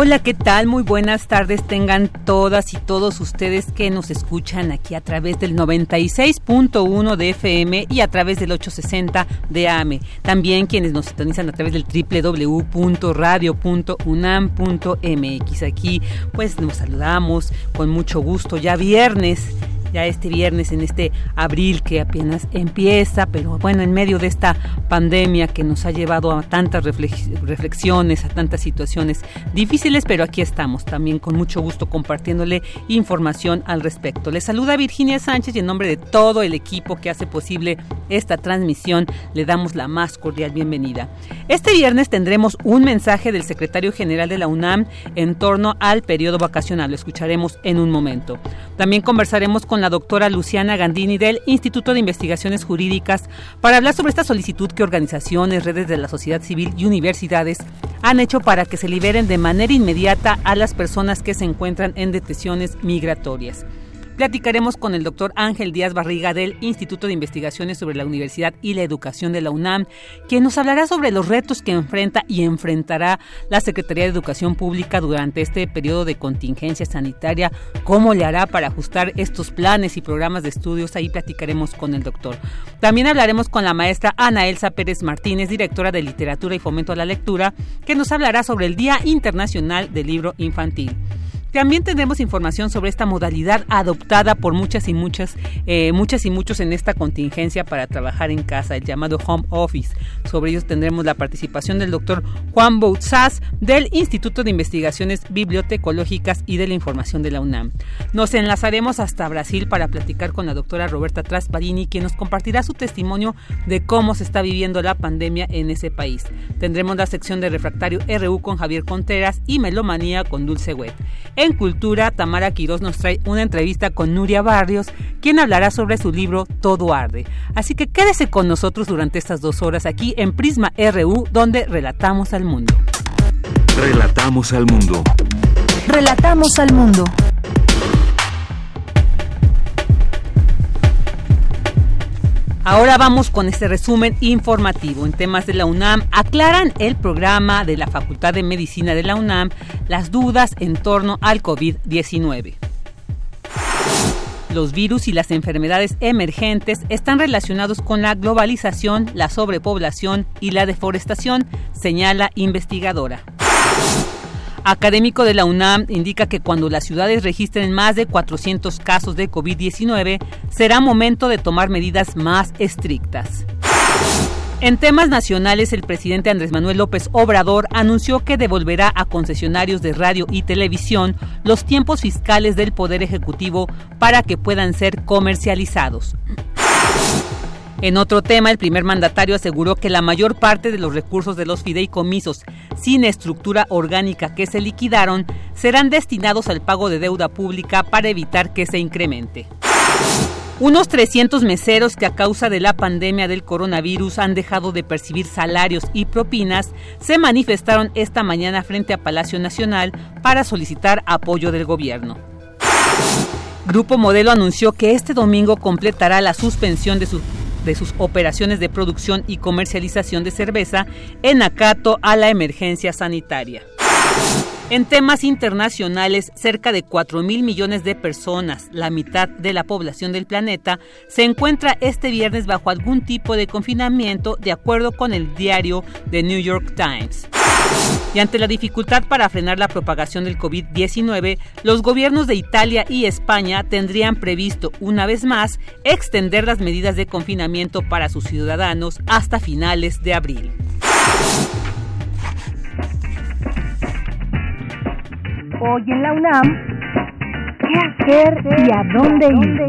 Hola, ¿qué tal? Muy buenas tardes tengan todas y todos ustedes que nos escuchan aquí a través del 96.1 de FM y a través del 860 de AM. También quienes nos sintonizan a través del www.radio.unam.mx. Aquí pues nos saludamos con mucho gusto, ya viernes ya este viernes, en este abril que apenas empieza, pero bueno, en medio de esta pandemia que nos ha llevado a tantas reflexiones, a tantas situaciones difíciles, pero aquí estamos también con mucho gusto compartiéndole información al respecto. Le saluda Virginia Sánchez y en nombre de todo el equipo que hace posible esta transmisión, le damos la más cordial bienvenida. Este viernes tendremos un mensaje del secretario general de la UNAM en torno al periodo vacacional. Lo escucharemos en un momento. También conversaremos con la doctora Luciana Gandini del Instituto de Investigaciones Jurídicas para hablar sobre esta solicitud que organizaciones, redes de la sociedad civil y universidades han hecho para que se liberen de manera inmediata a las personas que se encuentran en detenciones migratorias. Platicaremos con el doctor Ángel Díaz Barriga del Instituto de Investigaciones sobre la Universidad y la Educación de la UNAM, quien nos hablará sobre los retos que enfrenta y enfrentará la Secretaría de Educación Pública durante este periodo de contingencia sanitaria, cómo le hará para ajustar estos planes y programas de estudios. Ahí platicaremos con el doctor. También hablaremos con la maestra Ana Elsa Pérez Martínez, directora de Literatura y Fomento a la Lectura, que nos hablará sobre el Día Internacional del Libro Infantil. También tendremos información sobre esta modalidad adoptada por muchas y muchas, eh, muchas y muchos en esta contingencia para trabajar en casa, el llamado home office. Sobre ellos tendremos la participación del doctor Juan Boutzaz del Instituto de Investigaciones Bibliotecológicas y de la Información de la UNAM. Nos enlazaremos hasta Brasil para platicar con la doctora Roberta Trasparini, quien nos compartirá su testimonio de cómo se está viviendo la pandemia en ese país. Tendremos la sección de refractario RU con Javier Contreras y Melomanía con Dulce Wet. En Cultura, Tamara Quiroz nos trae una entrevista con Nuria Barrios, quien hablará sobre su libro Todo Arde. Así que quédese con nosotros durante estas dos horas aquí en Prisma RU, donde relatamos al mundo. Relatamos al mundo. Relatamos al mundo. Ahora vamos con este resumen informativo. En temas de la UNAM, aclaran el programa de la Facultad de Medicina de la UNAM las dudas en torno al COVID-19. Los virus y las enfermedades emergentes están relacionados con la globalización, la sobrepoblación y la deforestación, señala investigadora académico de la UNAM indica que cuando las ciudades registren más de 400 casos de COVID-19, será momento de tomar medidas más estrictas. En temas nacionales, el presidente Andrés Manuel López Obrador anunció que devolverá a concesionarios de radio y televisión los tiempos fiscales del Poder Ejecutivo para que puedan ser comercializados. En otro tema, el primer mandatario aseguró que la mayor parte de los recursos de los fideicomisos sin estructura orgánica que se liquidaron serán destinados al pago de deuda pública para evitar que se incremente. Unos 300 meseros que a causa de la pandemia del coronavirus han dejado de percibir salarios y propinas se manifestaron esta mañana frente a Palacio Nacional para solicitar apoyo del gobierno. Grupo Modelo anunció que este domingo completará la suspensión de su de sus operaciones de producción y comercialización de cerveza en acato a la emergencia sanitaria. En temas internacionales, cerca de 4 mil millones de personas, la mitad de la población del planeta, se encuentra este viernes bajo algún tipo de confinamiento, de acuerdo con el diario The New York Times. Y ante la dificultad para frenar la propagación del COVID-19, los gobiernos de Italia y España tendrían previsto, una vez más, extender las medidas de confinamiento para sus ciudadanos hasta finales de abril. Hoy en la UNAM, ¿qué hacer y a dónde ir?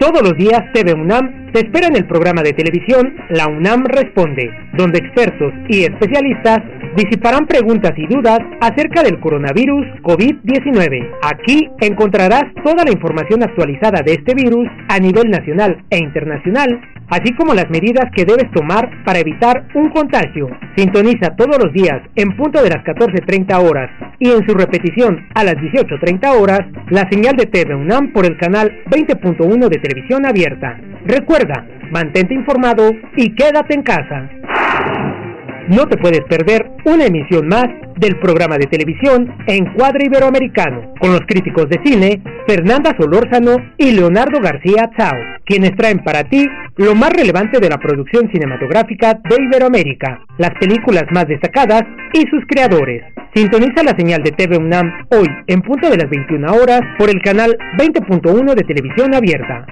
Todos los días TV UNAM te espera en el programa de televisión La UNAM Responde, donde expertos y especialistas disiparán preguntas y dudas acerca del coronavirus COVID-19. Aquí encontrarás toda la información actualizada de este virus a nivel nacional e internacional, así como las medidas que debes tomar para evitar un contagio. Sintoniza todos los días en punto de las 14.30 horas y en su repetición a las 18.30 horas la señal de TV UNAM por el canal 20.1 de televisión abierta. Recuerda, mantente informado y quédate en casa. No te puedes perder una emisión más del programa de televisión Encuadre Iberoamericano, con los críticos de cine Fernanda Solórzano y Leonardo García Chao, quienes traen para ti lo más relevante de la producción cinematográfica de Iberoamérica, las películas más destacadas y sus creadores. Sintoniza la señal de TV UNAM hoy en punto de las 21 horas por el canal 20.1 de televisión abierta.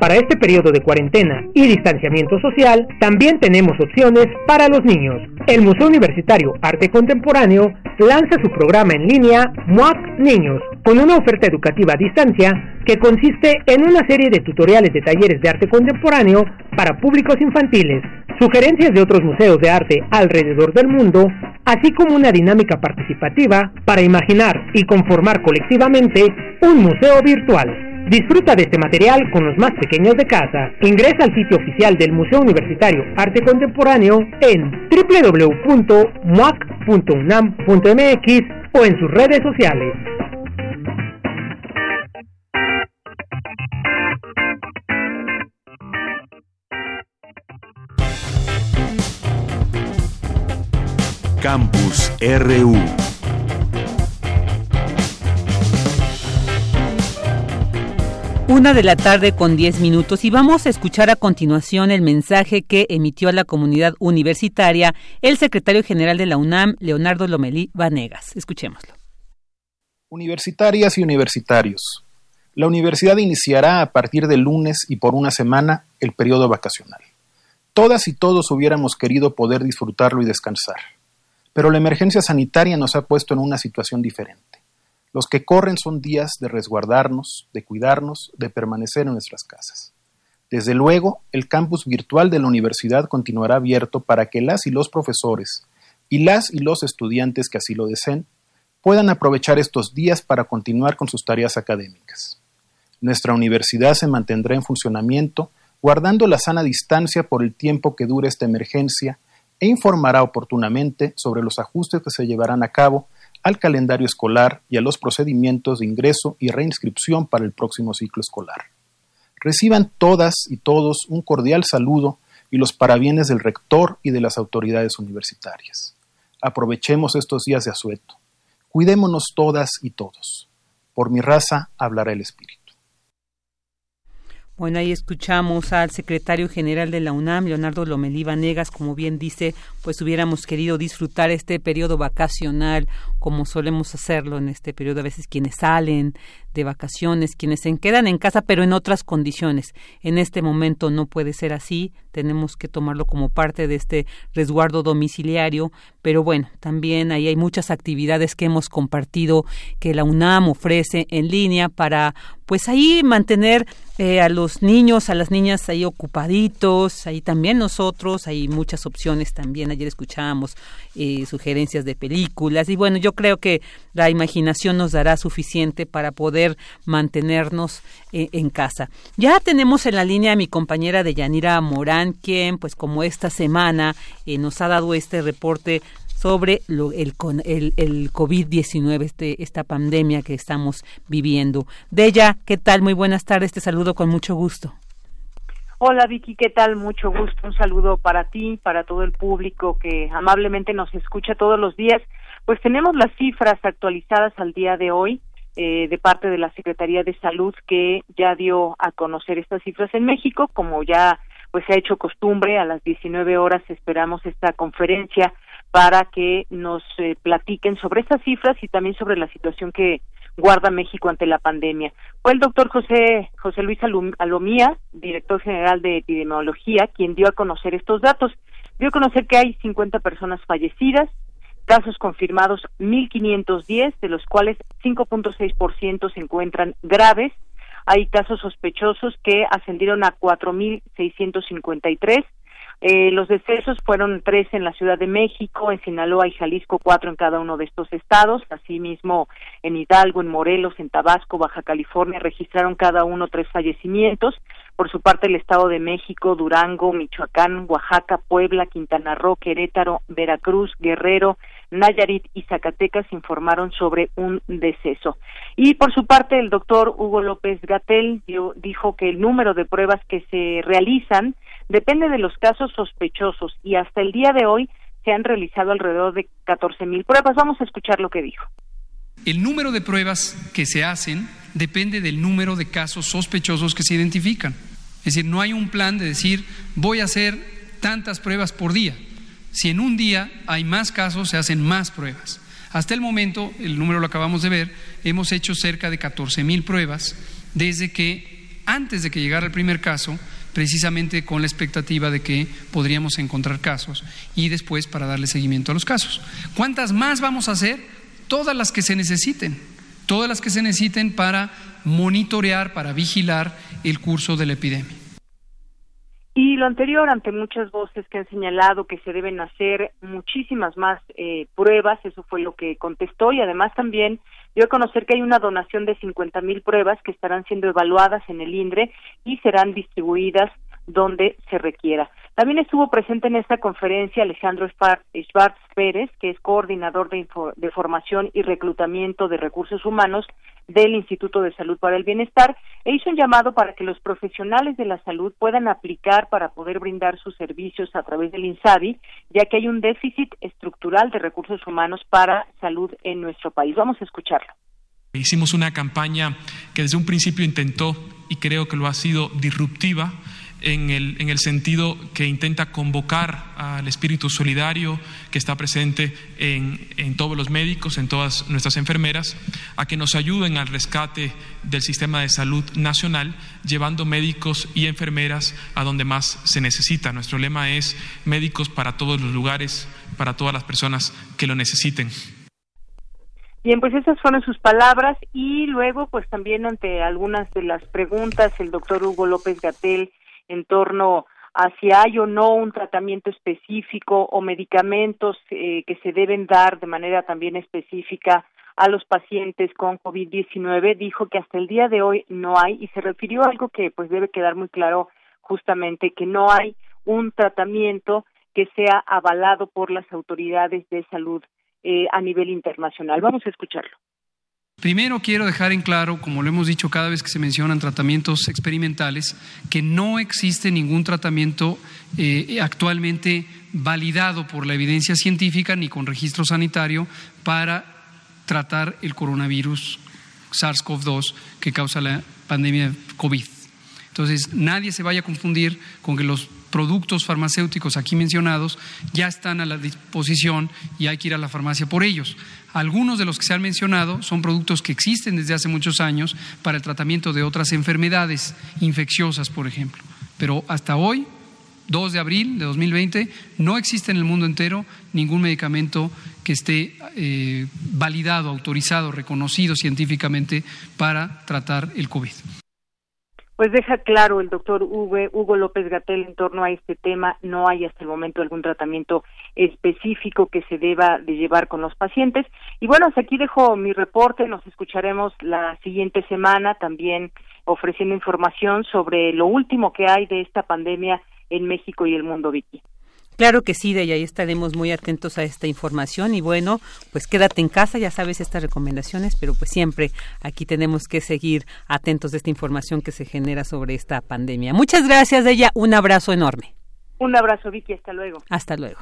Para este periodo de cuarentena y distanciamiento social, también tenemos opciones para los niños. El Museo Universitario Arte Contemporáneo lanza su programa en línea MUAC Niños, con una oferta educativa a distancia que consiste en una serie de tutoriales de talleres de arte contemporáneo para públicos infantiles, sugerencias de otros museos de arte alrededor del mundo, así como una dinámica participativa para imaginar y conformar colectivamente un museo virtual. Disfruta de este material con los más pequeños de casa. Ingresa al sitio oficial del Museo Universitario Arte Contemporáneo en www.muac.unam.mx o en sus redes sociales. Campus RU Una de la tarde con 10 minutos y vamos a escuchar a continuación el mensaje que emitió a la comunidad universitaria el secretario general de la UNAM, Leonardo Lomelí Vanegas. Escuchémoslo. Universitarias y universitarios. La universidad iniciará a partir del lunes y por una semana el periodo vacacional. Todas y todos hubiéramos querido poder disfrutarlo y descansar, pero la emergencia sanitaria nos ha puesto en una situación diferente. Los que corren son días de resguardarnos, de cuidarnos, de permanecer en nuestras casas. Desde luego, el campus virtual de la universidad continuará abierto para que las y los profesores y las y los estudiantes que así lo deseen puedan aprovechar estos días para continuar con sus tareas académicas. Nuestra universidad se mantendrá en funcionamiento guardando la sana distancia por el tiempo que dure esta emergencia e informará oportunamente sobre los ajustes que se llevarán a cabo al calendario escolar y a los procedimientos de ingreso y reinscripción para el próximo ciclo escolar. Reciban todas y todos un cordial saludo y los parabienes del rector y de las autoridades universitarias. Aprovechemos estos días de asueto. Cuidémonos todas y todos. Por mi raza hablará el Espíritu. Bueno, ahí escuchamos al secretario general de la UNAM, Leonardo Lomelí Vanegas, como bien dice, pues hubiéramos querido disfrutar este periodo vacacional como solemos hacerlo en este periodo, a veces quienes salen de vacaciones, quienes se quedan en casa, pero en otras condiciones. En este momento no puede ser así, tenemos que tomarlo como parte de este resguardo domiciliario, pero bueno, también ahí hay muchas actividades que hemos compartido que la UNAM ofrece en línea para pues ahí mantener eh, a los niños, a las niñas ahí ocupaditos, ahí también nosotros, hay muchas opciones también, ayer escuchábamos eh, sugerencias de películas y bueno, yo creo que la imaginación nos dará suficiente para poder mantenernos eh, en casa. Ya tenemos en la línea a mi compañera de Yanira Morán, quien pues como esta semana nos ha dado este reporte sobre lo, el, el, el COVID-19, este, esta pandemia que estamos viviendo. Deya, ¿qué tal? Muy buenas tardes, te saludo con mucho gusto. Hola Vicky, ¿qué tal? Mucho gusto. Un saludo para ti, para todo el público que amablemente nos escucha todos los días. Pues tenemos las cifras actualizadas al día de hoy eh, de parte de la Secretaría de Salud que ya dio a conocer estas cifras en México, como ya pues se ha hecho costumbre, a las 19 horas esperamos esta conferencia para que nos eh, platiquen sobre estas cifras y también sobre la situación que guarda México ante la pandemia. Fue el doctor José, José Luis Alomía, director general de epidemiología, quien dio a conocer estos datos. Dio a conocer que hay 50 personas fallecidas, casos confirmados 1.510, de los cuales 5.6% se encuentran graves. Hay casos sospechosos que ascendieron a 4.653 eh, los decesos fueron tres en la Ciudad de México, en Sinaloa y Jalisco, cuatro en cada uno de estos estados. Asimismo, en Hidalgo, en Morelos, en Tabasco, Baja California, registraron cada uno tres fallecimientos. Por su parte, el Estado de México, Durango, Michoacán, Oaxaca, Puebla, Quintana Roo, Querétaro, Veracruz, Guerrero, Nayarit y Zacatecas informaron sobre un deceso. Y por su parte, el doctor Hugo López Gatel dijo que el número de pruebas que se realizan depende de los casos sospechosos y hasta el día de hoy se han realizado alrededor de 14 mil pruebas. Vamos a escuchar lo que dijo. El número de pruebas que se hacen depende del número de casos sospechosos que se identifican. Es decir, no hay un plan de decir voy a hacer tantas pruebas por día. Si en un día hay más casos, se hacen más pruebas. Hasta el momento, el número lo acabamos de ver, hemos hecho cerca de 14 mil pruebas desde que, antes de que llegara el primer caso, precisamente con la expectativa de que podríamos encontrar casos y después para darle seguimiento a los casos. ¿Cuántas más vamos a hacer? Todas las que se necesiten, todas las que se necesiten para monitorear, para vigilar el curso de la epidemia. Y lo anterior, ante muchas voces que han señalado que se deben hacer muchísimas más eh, pruebas, eso fue lo que contestó y además también dio a conocer que hay una donación de 50 mil pruebas que estarán siendo evaluadas en el INDRE y serán distribuidas donde se requiera. También estuvo presente en esta conferencia Alejandro Schwartz Pérez, que es coordinador de, de, formación y reclutamiento de recursos humanos del Instituto de Salud para el Bienestar, e hizo un llamado para que los profesionales de la salud puedan aplicar para poder brindar sus servicios a través del INSABI, ya que hay un déficit estructural de recursos humanos para salud en nuestro país. Vamos a escucharlo. Hicimos una campaña que desde un principio intentó, y creo que lo ha sido, disruptiva, en el, en el, sentido que intenta convocar al espíritu solidario que está presente en, en, todos los médicos, en todas nuestras enfermeras, a que nos ayuden al rescate del sistema de salud nacional, llevando médicos y enfermeras a donde más se necesita. Nuestro lema es médicos para todos los lugares, para todas las personas que lo necesiten. Bien, pues esas fueron sus palabras y luego, pues también ante algunas de las preguntas, el doctor Hugo López Gatel en torno a si hay o no un tratamiento específico o medicamentos eh, que se deben dar de manera también específica a los pacientes con COVID-19, dijo que hasta el día de hoy no hay y se refirió a algo que pues debe quedar muy claro justamente que no hay un tratamiento que sea avalado por las autoridades de salud eh, a nivel internacional. Vamos a escucharlo. Primero quiero dejar en claro, como lo hemos dicho cada vez que se mencionan tratamientos experimentales, que no existe ningún tratamiento eh, actualmente validado por la evidencia científica ni con registro sanitario para tratar el coronavirus SARS-CoV-2 que causa la pandemia COVID. Entonces, nadie se vaya a confundir con que los productos farmacéuticos aquí mencionados ya están a la disposición y hay que ir a la farmacia por ellos. Algunos de los que se han mencionado son productos que existen desde hace muchos años para el tratamiento de otras enfermedades infecciosas, por ejemplo. Pero hasta hoy, 2 de abril de 2020, no existe en el mundo entero ningún medicamento que esté eh, validado, autorizado, reconocido científicamente para tratar el COVID pues deja claro el doctor Hugo, López Gatel en torno a este tema. No hay hasta el momento algún tratamiento específico que se deba de llevar con los pacientes. Y bueno, hasta aquí dejo mi reporte. Nos escucharemos la siguiente semana también ofreciendo información sobre lo último que hay de esta pandemia en México y el mundo, Vicky. Claro que sí, de ahí estaremos muy atentos a esta información y bueno, pues quédate en casa, ya sabes estas recomendaciones, pero pues siempre aquí tenemos que seguir atentos de esta información que se genera sobre esta pandemia. Muchas gracias, de ella, un abrazo enorme. Un abrazo, Vicky, hasta luego. Hasta luego.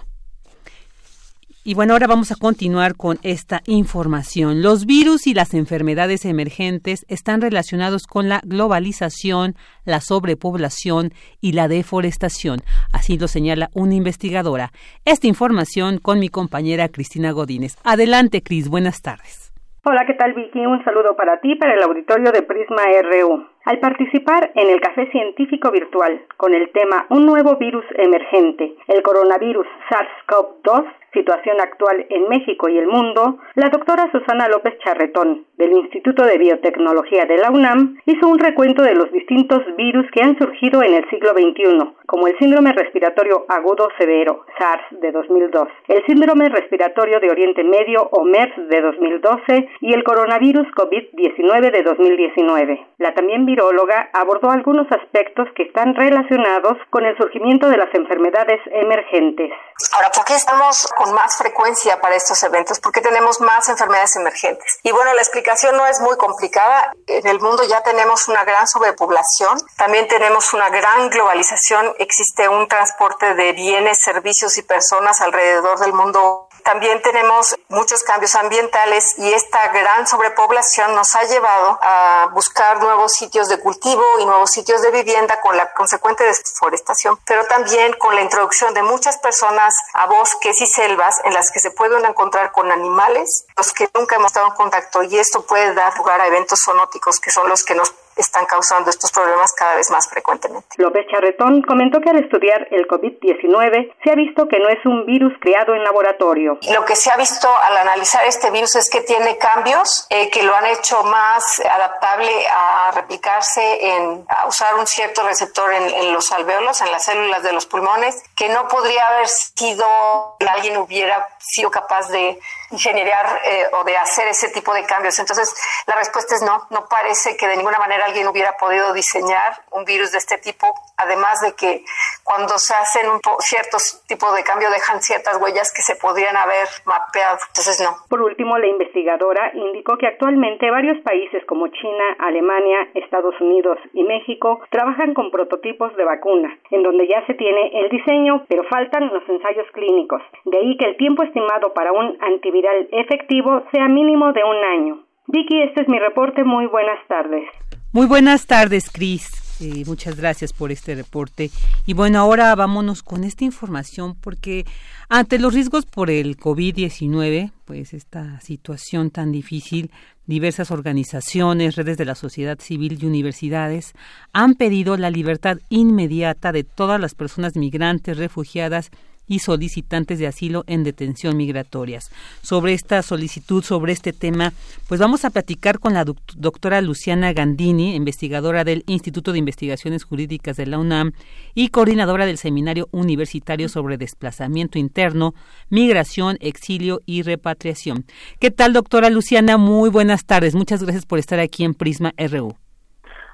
Y bueno, ahora vamos a continuar con esta información. Los virus y las enfermedades emergentes están relacionados con la globalización, la sobrepoblación y la deforestación. Así lo señala una investigadora. Esta información con mi compañera Cristina Godínez. Adelante, Cris. Buenas tardes. Hola, ¿qué tal Vicky? Un saludo para ti, para el auditorio de Prisma RU. Al participar en el Café Científico Virtual con el tema Un nuevo virus emergente, el coronavirus SARS-CoV-2, situación actual en México y el mundo, la doctora Susana López Charretón, del Instituto de Biotecnología de la UNAM, hizo un recuento de los distintos virus que han surgido en el siglo XXI, como el síndrome respiratorio agudo severo, SARS de 2002, el síndrome respiratorio de Oriente Medio o MERS de 2012 y el coronavirus COVID-19 de 2019. La también viróloga abordó algunos aspectos que están relacionados con el surgimiento de las enfermedades emergentes. Ahora, ¿por qué estamos con más frecuencia para estos eventos? ¿Por qué tenemos más enfermedades emergentes? Y bueno, la explicación no es muy complicada. En el mundo ya tenemos una gran sobrepoblación, también tenemos una gran globalización, existe un transporte de bienes, servicios y personas alrededor del mundo también tenemos muchos cambios ambientales y esta gran sobrepoblación nos ha llevado a buscar nuevos sitios de cultivo y nuevos sitios de vivienda con la consecuente deforestación, pero también con la introducción de muchas personas a bosques y selvas en las que se pueden encontrar con animales, los que nunca hemos estado en contacto y esto puede dar lugar a eventos zoonóticos que son los que nos están causando estos problemas cada vez más frecuentemente. López Charretón comentó que al estudiar el COVID-19 se ha visto que no es un virus creado en laboratorio. Lo que se ha visto al analizar este virus es que tiene cambios eh, que lo han hecho más adaptable a replicarse en a usar un cierto receptor en, en, los alveolos, en las células de los pulmones, que no podría haber sido que alguien hubiera sido capaz de generar eh, o de hacer ese tipo de cambios. Entonces, la respuesta es no. No parece que de ninguna manera alguien hubiera podido diseñar un virus de este tipo, además de que cuando se hacen un ciertos tipos de cambio dejan ciertas huellas que se podrían haber mapeado. Entonces, no. Por último, la investigadora indicó que actualmente varios países como China, Alemania, Estados Unidos y México trabajan con prototipos de vacuna, en donde ya se tiene el diseño, pero faltan los ensayos clínicos. De ahí que el tiempo estimado para un antiviral efectivo sea mínimo de un año. Vicky, este es mi reporte. Muy buenas tardes. Muy buenas tardes, Cris. Eh, muchas gracias por este reporte. Y bueno, ahora vámonos con esta información porque ante los riesgos por el COVID-19, pues esta situación tan difícil, diversas organizaciones, redes de la sociedad civil y universidades han pedido la libertad inmediata de todas las personas migrantes, refugiadas y solicitantes de asilo en detención migratorias. Sobre esta solicitud, sobre este tema, pues vamos a platicar con la doctora Luciana Gandini, investigadora del Instituto de Investigaciones Jurídicas de la UNAM y coordinadora del Seminario Universitario sobre Desplazamiento Interno, Migración, Exilio y Repatriación. ¿Qué tal, doctora Luciana? Muy buenas tardes. Muchas gracias por estar aquí en Prisma RU.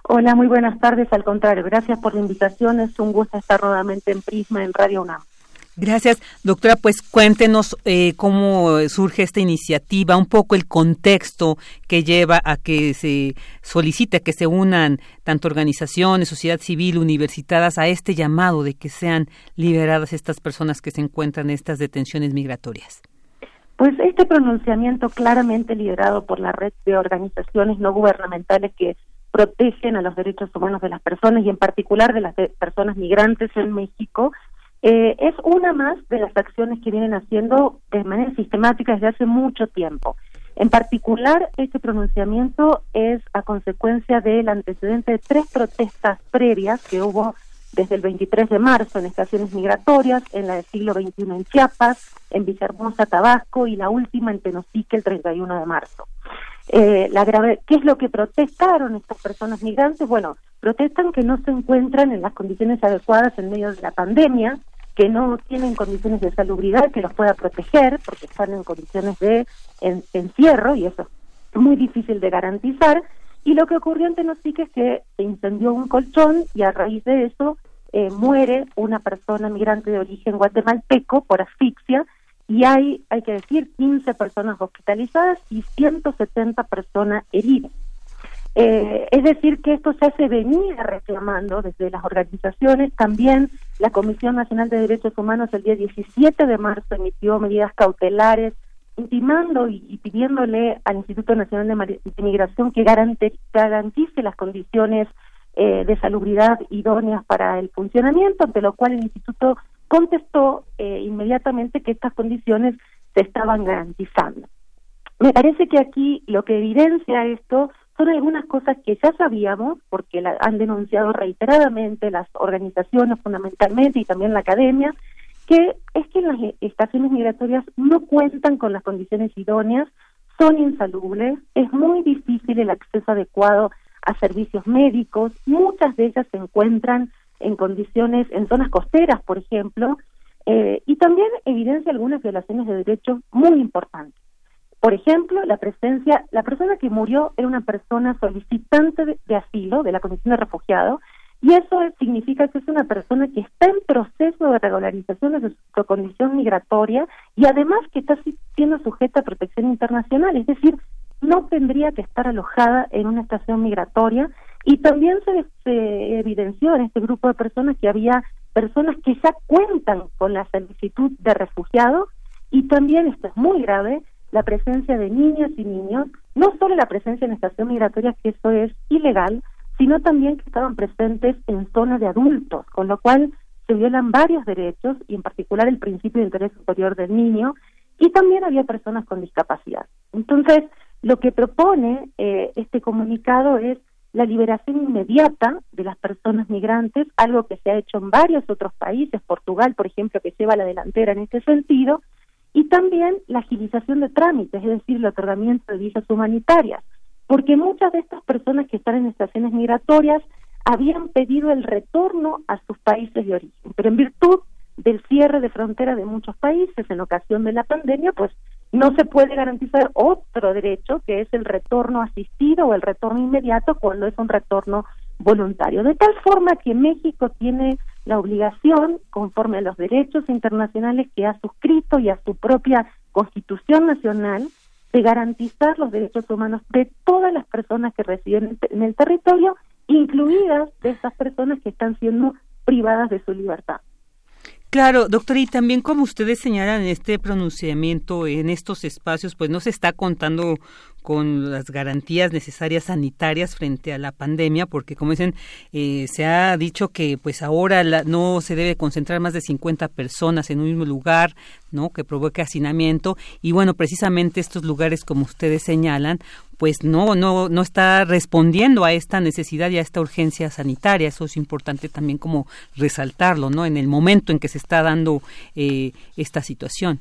Hola, muy buenas tardes. Al contrario, gracias por la invitación. Es un gusto estar nuevamente en Prisma en Radio UNAM. Gracias, doctora. Pues cuéntenos eh, cómo surge esta iniciativa, un poco el contexto que lleva a que se solicite que se unan tanto organizaciones, sociedad civil, universitadas a este llamado de que sean liberadas estas personas que se encuentran en estas detenciones migratorias. Pues este pronunciamiento claramente liderado por la red de organizaciones no gubernamentales que protegen a los derechos humanos de las personas y en particular de las personas migrantes en México eh, es una más de las acciones que vienen haciendo de manera sistemática desde hace mucho tiempo. En particular, este pronunciamiento es a consecuencia del antecedente de tres protestas previas que hubo desde el 23 de marzo en estaciones migratorias, en la del siglo XXI en Chiapas, en Villahermosa, Tabasco y la última en Tenosique el 31 de marzo. Eh, la grave, ¿Qué es lo que protestaron estas personas migrantes? Bueno, protestan que no se encuentran en las condiciones adecuadas en medio de la pandemia, que no tienen condiciones de salubridad que los pueda proteger, porque están en condiciones de encierro y eso es muy difícil de garantizar. Y lo que ocurrió en Tenosique es que se incendió un colchón y a raíz de eso eh, muere una persona migrante de origen guatemalteco por asfixia y hay, hay que decir, 15 personas hospitalizadas y 170 personas heridas. Eh, es decir, que esto ya se venía reclamando desde las organizaciones. También la Comisión Nacional de Derechos Humanos el día 17 de marzo emitió medidas cautelares intimando y, pidiéndole al Instituto Nacional de, Migración que garantice las condiciones eh, de salubridad idóneas para el funcionamiento, ante lo cual el Instituto contestó eh, inmediatamente que estas condiciones se estaban garantizando. Me parece que aquí lo que evidencia esto son algunas cosas que ya sabíamos, porque la han denunciado reiteradamente las organizaciones fundamentalmente y también la academia, que es que las estaciones migratorias no cuentan con las condiciones idóneas, son insalubles, es muy difícil el acceso adecuado a servicios médicos, muchas de ellas se encuentran en condiciones, en zonas costeras, por ejemplo, eh, y también evidencia algunas violaciones de derechos muy importantes. Por ejemplo, la presencia, la persona que murió era una persona solicitante de, asilo, de la condición de refugiado, y eso significa que es una persona que está en proceso de regularización de su condición migratoria y además que está siendo sujeta a protección internacional, es decir, no tendría que estar alojada en una estación migratoria y también se, se evidenció en este grupo de personas que había personas que ya cuentan con la solicitud de refugiado y también, esto es muy grave, la presencia de niñas y niños, no solo la presencia en estación migratoria, que eso es ilegal, sino también que estaban presentes en zonas de adultos, con lo cual se violan varios derechos y en particular el principio de interés superior del niño y también había personas con discapacidad. Entonces, lo que propone eh, este comunicado es la liberación inmediata de las personas migrantes, algo que se ha hecho en varios otros países, Portugal, por ejemplo, que lleva la delantera en este sentido, y también la agilización de trámites, es decir, el otorgamiento de visas humanitarias, porque muchas de estas personas que están en estaciones migratorias habían pedido el retorno a sus países de origen, pero en virtud del cierre de frontera de muchos países en ocasión de la pandemia, pues no se puede garantizar otro derecho que es el retorno asistido o el retorno inmediato cuando es un retorno voluntario. De tal forma que México tiene la obligación, conforme a los derechos internacionales que ha suscrito y a su propia constitución nacional, de garantizar los derechos humanos de todas las personas que residen en el territorio, incluidas de esas personas que están siendo privadas de su libertad. Claro, doctor, y también como ustedes señalan en este pronunciamiento, en estos espacios, pues no se está contando con las garantías necesarias sanitarias frente a la pandemia, porque como dicen, eh, se ha dicho que pues ahora no se debe concentrar más de 50 personas en un mismo lugar, ¿no? Que provoque hacinamiento y bueno, precisamente estos lugares como ustedes señalan, pues no no no está respondiendo a esta necesidad y a esta urgencia sanitaria. Eso es importante también como resaltarlo, ¿no? En el momento en que se está dando eh, esta situación.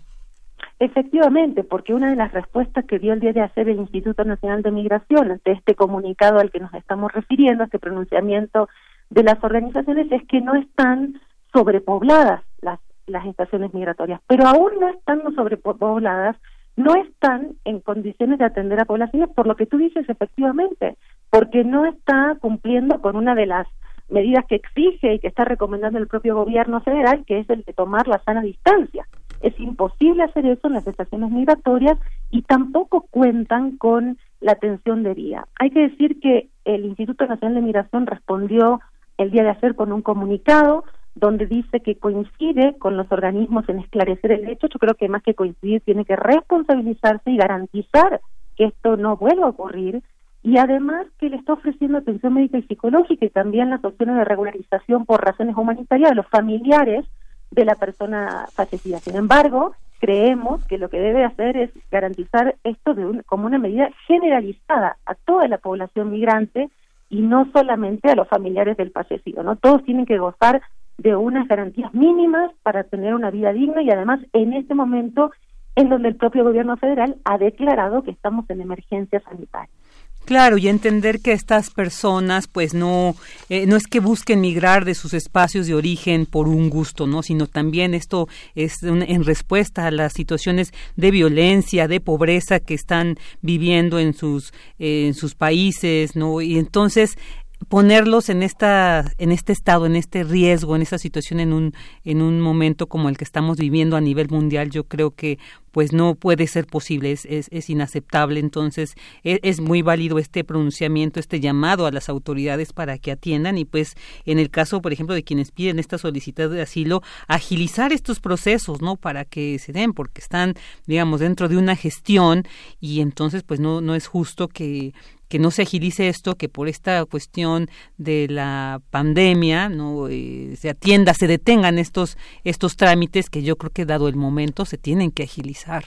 Efectivamente, porque una de las respuestas que dio el día de ayer el Instituto Nacional de Migración ante este comunicado al que nos estamos refiriendo, este pronunciamiento de las organizaciones, es que no están sobrepobladas las, las estaciones migratorias, pero aún no estando sobrepobladas, no están en condiciones de atender a poblaciones, por lo que tú dices efectivamente, porque no está cumpliendo con una de las medidas que exige y que está recomendando el propio gobierno federal, que es el de tomar la sana distancia. Es imposible hacer eso en las estaciones migratorias y tampoco cuentan con la atención de vía. Hay que decir que el Instituto Nacional de Migración respondió el día de ayer con un comunicado donde dice que coincide con los organismos en esclarecer el hecho. Yo creo que más que coincidir tiene que responsabilizarse y garantizar que esto no vuelva a ocurrir y además que le está ofreciendo atención médica y psicológica y también las opciones de regularización por razones humanitarias a los familiares de la persona fallecida. Sin embargo, creemos que lo que debe hacer es garantizar esto de como una medida generalizada a toda la población migrante y no solamente a los familiares del fallecido, ¿no? Todos tienen que gozar de unas garantías mínimas para tener una vida digna y además en este momento en donde el propio gobierno federal ha declarado que estamos en emergencia sanitaria. Claro, y entender que estas personas, pues no, eh, no es que busquen migrar de sus espacios de origen por un gusto, ¿no? Sino también esto es en respuesta a las situaciones de violencia, de pobreza que están viviendo en sus, eh, en sus países, ¿no? Y entonces ponerlos en esta en este estado en este riesgo en esta situación en un en un momento como el que estamos viviendo a nivel mundial yo creo que pues no puede ser posible es, es, inaceptable. Entonces es, es, muy válido este pronunciamiento este llamado a las autoridades para que atiendan y pues en el caso por ejemplo de quienes piden esta solicitud de asilo agilizar estos procesos no para que se den porque están digamos dentro de una gestión y entonces pues no no es justo que que no se agilice esto, que por esta cuestión de la pandemia no eh, se atienda, se detengan estos estos trámites que yo creo que dado el momento se tienen que agilizar.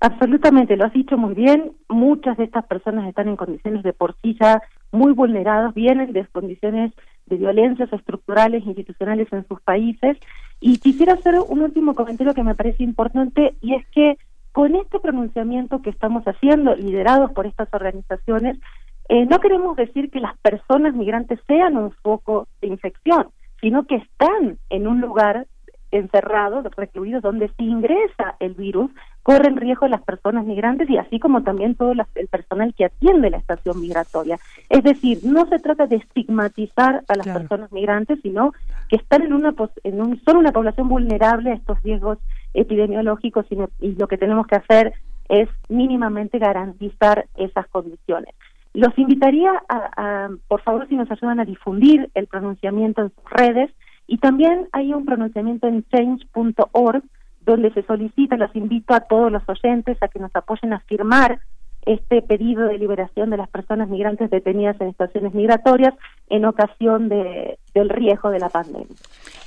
Absolutamente, lo has dicho muy bien. Muchas de estas personas están en condiciones de por sí ya muy vulneradas, vienen de condiciones de violencias estructurales institucionales en sus países Y quisiera hacer un último comentario que me parece importante y es que con este pronunciamiento que estamos haciendo, liderados por estas organizaciones, eh, no queremos decir que las personas migrantes sean un foco de infección, sino que están en un lugar encerrados, recluidos, donde si ingresa el virus, corren riesgo las personas migrantes y así como también todo el personal que atiende la estación migratoria. Es decir, no se trata de estigmatizar a las personas migrantes, sino que están en una en un, son una población vulnerable a estos riesgos epidemiológicos y, y lo que tenemos que hacer es mínimamente garantizar esas condiciones. Los invitaría a, por favor, si nos ayudan a difundir el pronunciamiento en sus redes y también hay un pronunciamiento en change.org donde se solicita, los invito a todos los oyentes a que nos apoyen a firmar este pedido de liberación de las personas migrantes detenidas en estaciones migratorias en ocasión de, del riesgo de la pandemia.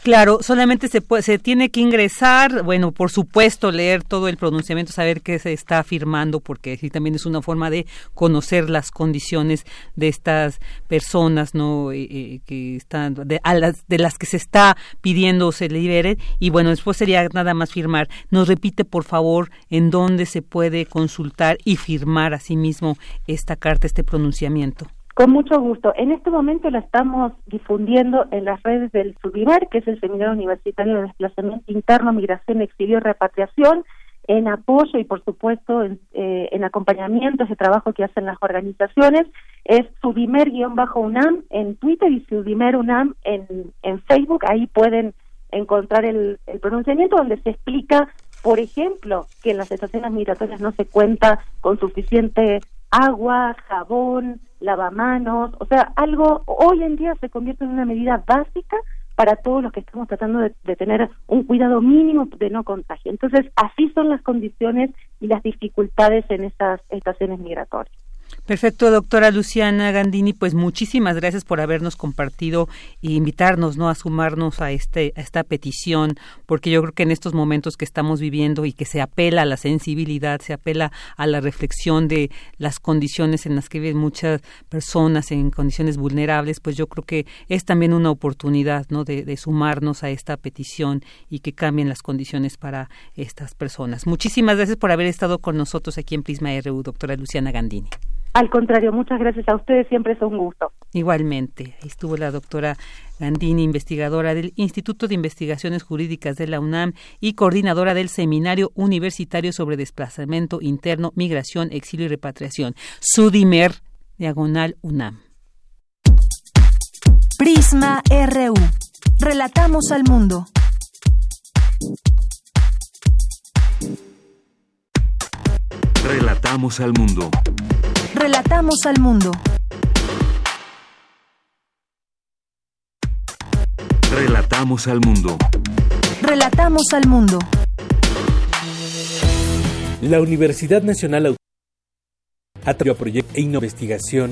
Claro, solamente se, se tiene que ingresar, bueno, por supuesto, leer todo el pronunciamiento, saber qué se está afirmando, porque sí también es una forma de conocer las condiciones de estas personas, ¿no? Eh, eh, que están, de, a las, de las que se está pidiendo se liberen. Y bueno, después sería nada más firmar. Nos repite, por favor, en dónde se puede consultar y firmar a sí mismo esta carta, este pronunciamiento. Con mucho gusto. En este momento la estamos difundiendo en las redes del SUBIMER, que es el Seminario Universitario de Desplazamiento Interno, Migración, Exilio y Repatriación, en apoyo y, por supuesto, en, eh, en acompañamiento ese trabajo que hacen las organizaciones. Es Subimer-UNAM en Twitter y Subimer-UNAM en, en Facebook. Ahí pueden encontrar el pronunciamiento donde se explica, por ejemplo, que en las estaciones migratorias no se cuenta con suficiente agua, jabón, lavamanos, o sea, algo hoy en día se convierte en una medida básica para todos los que estamos tratando de, de, tener un cuidado mínimo de no contagio. Entonces, así son las condiciones y las dificultades en estas estaciones migratorias. Perfecto, doctora Luciana Gandini, pues muchísimas gracias por habernos compartido e invitarnos ¿no? a sumarnos a, este, a esta petición, porque yo creo que en estos momentos que estamos viviendo y que se apela a la sensibilidad, se apela a la reflexión de las condiciones en las que viven muchas personas en condiciones vulnerables, pues yo creo que es también una oportunidad ¿no? de, de sumarnos a esta petición y que cambien las condiciones para estas personas. Muchísimas gracias por haber estado con nosotros aquí en Prisma RU, doctora Luciana Gandini. Al contrario, muchas gracias a ustedes, siempre es un gusto. Igualmente, ahí estuvo la doctora Gandini, investigadora del Instituto de Investigaciones Jurídicas de la UNAM y coordinadora del Seminario Universitario sobre Desplazamiento Interno, Migración, Exilio y Repatriación, Sudimer, diagonal UNAM. Prisma RU. Relatamos al mundo. Relatamos al mundo. Relatamos al mundo. Relatamos al mundo. Relatamos al mundo. La Universidad Nacional Autónoma a proyecto e investigación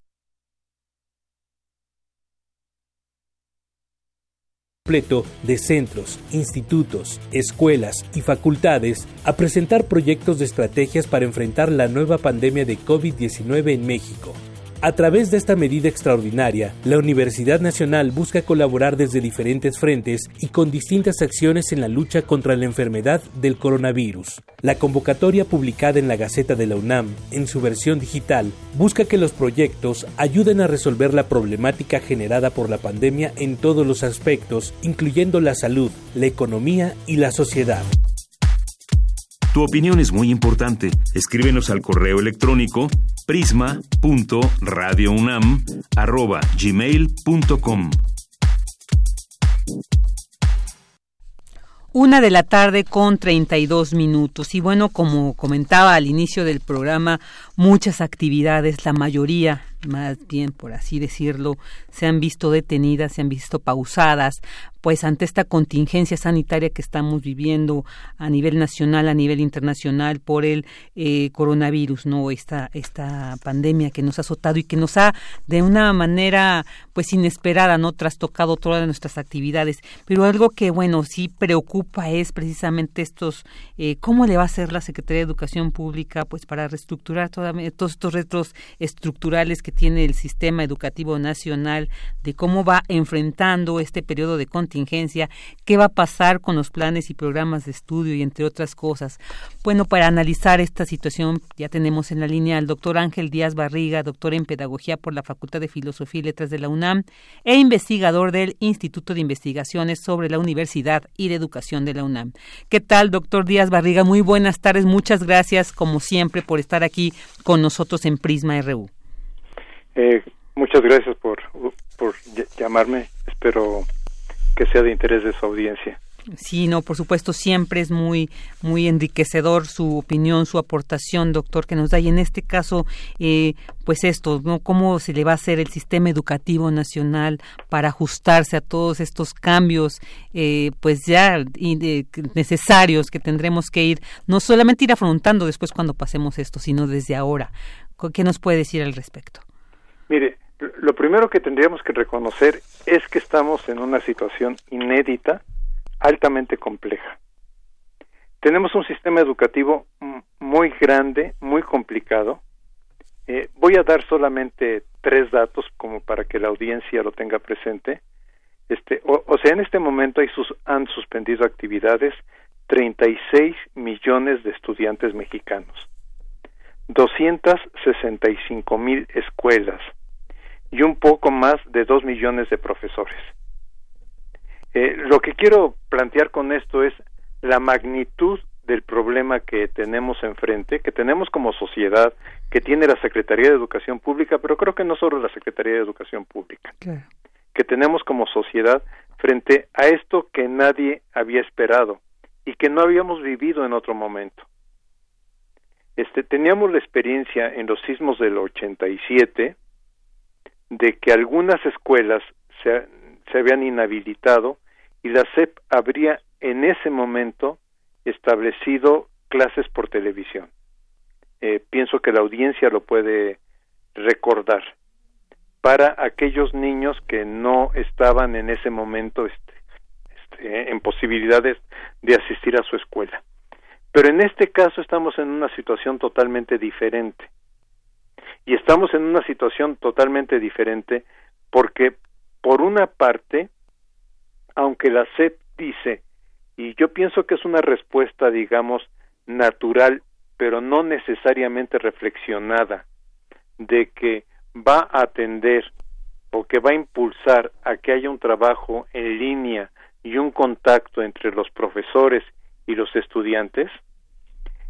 completo de centros, institutos, escuelas y facultades a presentar proyectos de estrategias para enfrentar la nueva pandemia de COVID-19 en México. A través de esta medida extraordinaria, la Universidad Nacional busca colaborar desde diferentes frentes y con distintas acciones en la lucha contra la enfermedad del coronavirus. La convocatoria publicada en la Gaceta de la UNAM, en su versión digital, busca que los proyectos ayuden a resolver la problemática generada por la pandemia en todos los aspectos, incluyendo la salud, la economía y la sociedad. Tu opinión es muy importante. Escríbenos al correo electrónico prisma.radiounam@gmail.com. Una de la tarde con 32 minutos. Y bueno, como comentaba al inicio del programa, muchas actividades, la mayoría, más bien por así decirlo, se han visto detenidas, se han visto pausadas pues ante esta contingencia sanitaria que estamos viviendo a nivel nacional, a nivel internacional por el eh, coronavirus, no esta esta pandemia que nos ha azotado y que nos ha de una manera pues inesperada, no trastocado todas nuestras actividades. Pero algo que bueno sí preocupa es precisamente estos eh, cómo le va a hacer la Secretaría de Educación Pública pues para reestructurar toda, todos estos retos estructurales que tiene el sistema educativo nacional de cómo va enfrentando este periodo de contingencia qué va a pasar con los planes y programas de estudio y entre otras cosas. Bueno, para analizar esta situación ya tenemos en la línea al doctor Ángel Díaz Barriga, doctor en Pedagogía por la Facultad de Filosofía y Letras de la UNAM e investigador del Instituto de Investigaciones sobre la Universidad y de Educación de la UNAM. ¿Qué tal, doctor Díaz Barriga? Muy buenas tardes, muchas gracias como siempre por estar aquí con nosotros en Prisma RU. Eh, muchas gracias por, por llamarme. Espero que sea de interés de su audiencia. Sí, no, por supuesto, siempre es muy, muy enriquecedor su opinión, su aportación, doctor, que nos da. Y en este caso, eh, pues esto, ¿no? ¿Cómo se le va a hacer el sistema educativo nacional para ajustarse a todos estos cambios, eh, pues ya necesarios que tendremos que ir, no solamente ir afrontando después cuando pasemos esto, sino desde ahora? ¿Qué nos puede decir al respecto? Mire, lo primero que tendríamos que reconocer es que estamos en una situación inédita, altamente compleja. Tenemos un sistema educativo muy grande, muy complicado. Eh, voy a dar solamente tres datos como para que la audiencia lo tenga presente. Este, o, o sea, en este momento hay sus, han suspendido actividades 36 millones de estudiantes mexicanos, 265 mil escuelas, y un poco más de dos millones de profesores. Eh, lo que quiero plantear con esto es la magnitud del problema que tenemos enfrente, que tenemos como sociedad, que tiene la Secretaría de Educación Pública, pero creo que no solo la Secretaría de Educación Pública, que tenemos como sociedad frente a esto que nadie había esperado y que no habíamos vivido en otro momento. Este, teníamos la experiencia en los sismos del 87, de que algunas escuelas se, se habían inhabilitado y la SEP habría en ese momento establecido clases por televisión. Eh, pienso que la audiencia lo puede recordar para aquellos niños que no estaban en ese momento este, este, en posibilidades de asistir a su escuela. Pero en este caso estamos en una situación totalmente diferente. Y estamos en una situación totalmente diferente porque, por una parte, aunque la SEP dice, y yo pienso que es una respuesta, digamos, natural, pero no necesariamente reflexionada, de que va a atender o que va a impulsar a que haya un trabajo en línea y un contacto entre los profesores y los estudiantes,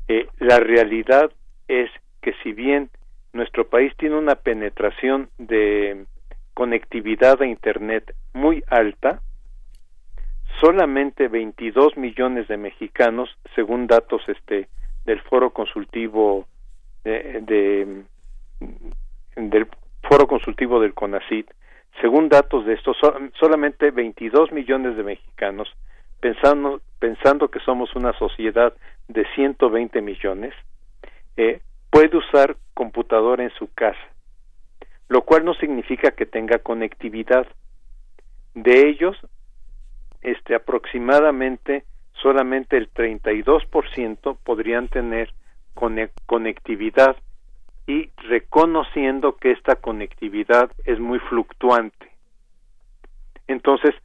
eh, la realidad es que si bien nuestro país tiene una penetración de conectividad a Internet muy alta, solamente 22 millones de mexicanos, según datos este del foro consultivo de, del foro consultivo del CONACID, según datos de estos, solamente 22 millones de mexicanos, pensando, pensando que somos una sociedad de 120 millones, eh, puede usar computadora en su casa, lo cual no significa que tenga conectividad. De ellos, este aproximadamente solamente el 32% podrían tener conectividad y reconociendo que esta conectividad es muy fluctuante. Entonces,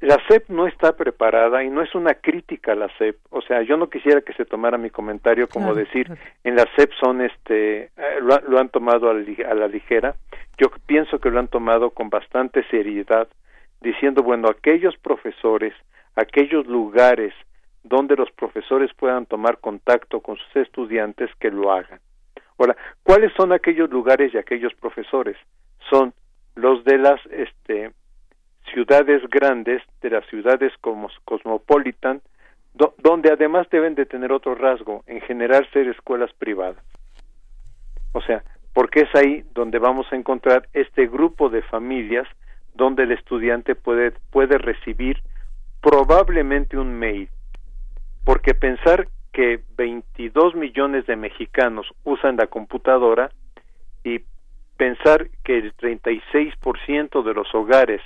la SEP no está preparada y no es una crítica a la SEP. O sea, yo no quisiera que se tomara mi comentario como decir en la SEP son este eh, lo, han tomado a la, ligera. Yo pienso que lo han tomado con bastante seriedad, diciendo bueno aquellos profesores, aquellos lugares donde los profesores puedan tomar contacto con sus estudiantes que lo hagan. Ahora, ¿cuáles son aquellos lugares y aquellos profesores? Son los de las este ciudades grandes, de las ciudades como cosmopolitan, donde además deben de tener otro rasgo, en general ser escuelas privadas. O sea, porque es ahí donde vamos a encontrar este grupo de familias donde el estudiante puede, puede recibir probablemente un mail. Porque pensar que 22 millones de mexicanos usan la computadora y pensar que el 36% de los hogares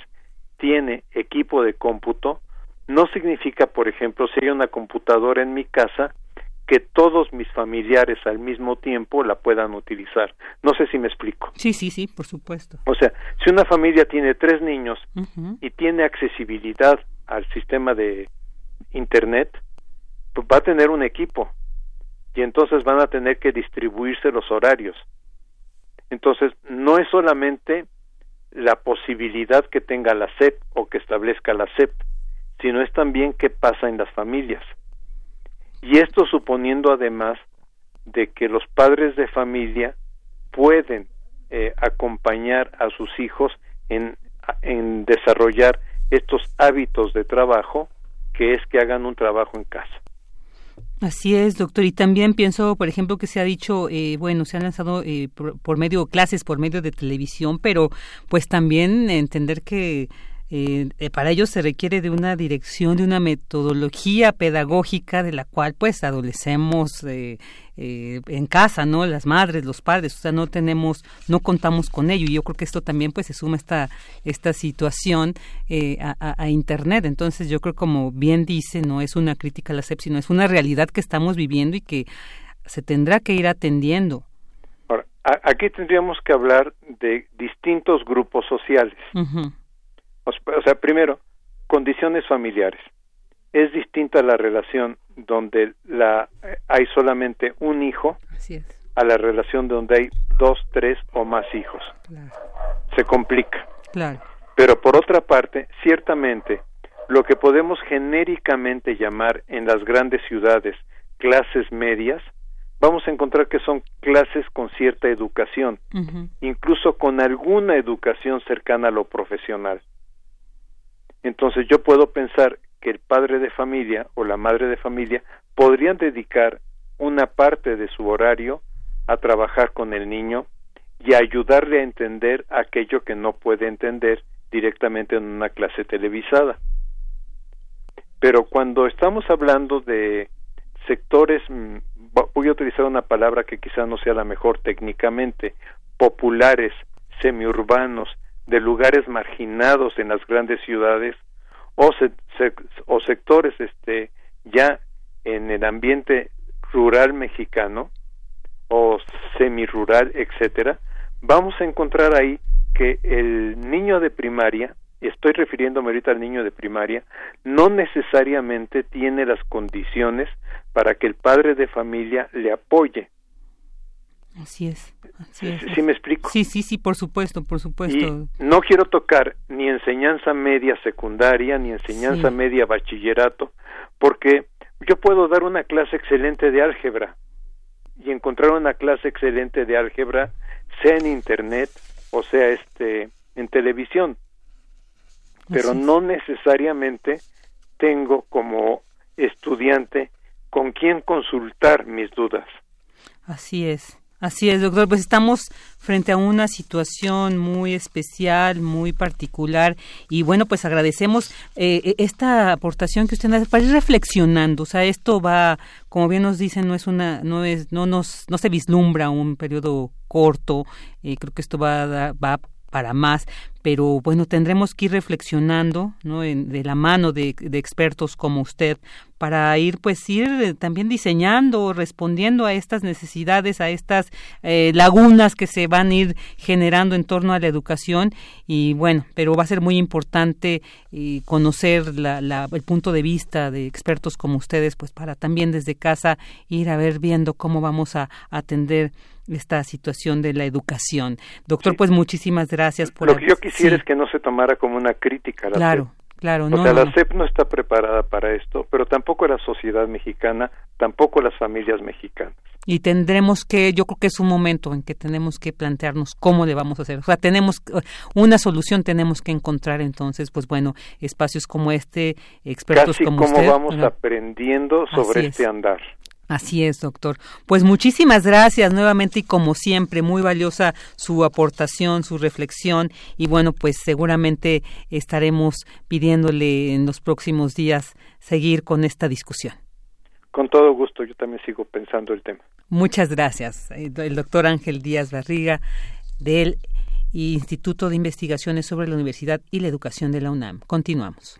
tiene equipo de cómputo, no significa, por ejemplo, si hay una computadora en mi casa, que todos mis familiares al mismo tiempo la puedan utilizar. No sé si me explico. Sí, sí, sí, por supuesto. O sea, si una familia tiene tres niños y tiene accesibilidad al sistema de internet pues va a tener un equipo y entonces van a tener que distribuirse los horarios entonces no es solamente la posibilidad que tenga la SEP o que establezca la SEP sino es también qué pasa en las familias y esto suponiendo además de que los padres de familia pueden eh, acompañar a sus hijos en, en desarrollar estos hábitos de trabajo que es que hagan un trabajo en casa. Así es, doctor. Y también pienso, por ejemplo, que se ha dicho, eh, bueno, se han lanzado eh, por, por, medio clases, por medio de televisión, pero pues también entender que eh, eh, para ello se requiere de una dirección, de una metodología pedagógica de la cual pues adolecemos eh, eh, en casa, ¿no? Las madres, los padres, o sea, no tenemos, no contamos con ello. Y yo creo que esto también pues se suma esta, esta situación eh, a, a, Internet. Entonces yo creo como bien dice, no es una crítica a la SEP, sino es una realidad que estamos viviendo y que se tendrá que ir atendiendo. Ahora, aquí tendríamos que hablar de distintos grupos sociales. Uh -huh. O sea, primero, condiciones familiares. Es distinta la relación donde la, hay solamente un hijo a la relación donde hay dos, tres o más hijos. Claro. Se complica. Claro. Pero por otra parte, ciertamente, lo que podemos genéricamente llamar en las grandes ciudades clases medias, vamos a encontrar que son clases con cierta educación, uh -huh. incluso con alguna educación cercana a lo profesional. Entonces yo puedo pensar que el padre de familia o la madre de familia podrían dedicar una parte de su horario a trabajar con el niño y ayudarle a entender aquello que no puede entender directamente en una clase televisada. Pero cuando estamos hablando de sectores, mm, voy a utilizar una palabra que quizá no sea la mejor técnicamente, populares, semiurbanos, de lugares marginados en las grandes ciudades o, o sectores este ya en el ambiente rural mexicano o semirural, etcétera, vamos a encontrar ahí que el niño de primaria, estoy refiriéndome ahorita al niño de primaria, no necesariamente tiene las condiciones para que el padre de familia le apoye. Así es. Así es. ¿Sí me explico? Sí, sí, sí, por supuesto, por supuesto. Y no quiero tocar ni enseñanza media secundaria, ni enseñanza sí. media bachillerato, porque yo puedo dar una clase excelente de álgebra y encontrar una clase excelente de álgebra, sea en internet o sea este en televisión. Pero Así no necesariamente tengo como estudiante con quién consultar mis dudas. Así es. Así es, doctor. Pues estamos frente a una situación muy especial, muy particular y bueno, pues agradecemos eh, esta aportación que usted hace para ir reflexionando. O sea, esto va, como bien nos dicen, no es una, no es, no nos, no se vislumbra un periodo corto. Eh, creo que esto va, va para más, pero bueno, tendremos que ir reflexionando, ¿no? En, de la mano de, expertos como usted para ir, pues, ir también diseñando, respondiendo a estas necesidades, a estas eh, lagunas que se van a ir generando en torno a la educación y bueno, pero va a ser muy importante eh, conocer la, la, el punto de vista de expertos como ustedes, pues, para también desde casa ir a ver viendo cómo vamos a atender esta situación de la educación. Doctor, sí. pues muchísimas gracias por... Lo que yo quisiera sí. es que no se tomara como una crítica a la Claro, SEP. claro. O no, sea, la SEP no está preparada para esto, pero tampoco la sociedad mexicana, tampoco las familias mexicanas. Y tendremos que, yo creo que es un momento en que tenemos que plantearnos cómo le vamos a hacer. O sea, tenemos una solución, tenemos que encontrar entonces, pues bueno, espacios como este, expertos Casi como como usted. vamos ¿verdad? aprendiendo sobre este es. andar. Así es, doctor. Pues muchísimas gracias nuevamente y como siempre, muy valiosa su aportación, su reflexión y bueno, pues seguramente estaremos pidiéndole en los próximos días seguir con esta discusión. Con todo gusto, yo también sigo pensando el tema. Muchas gracias. El doctor Ángel Díaz Barriga del Instituto de Investigaciones sobre la Universidad y la Educación de la UNAM. Continuamos.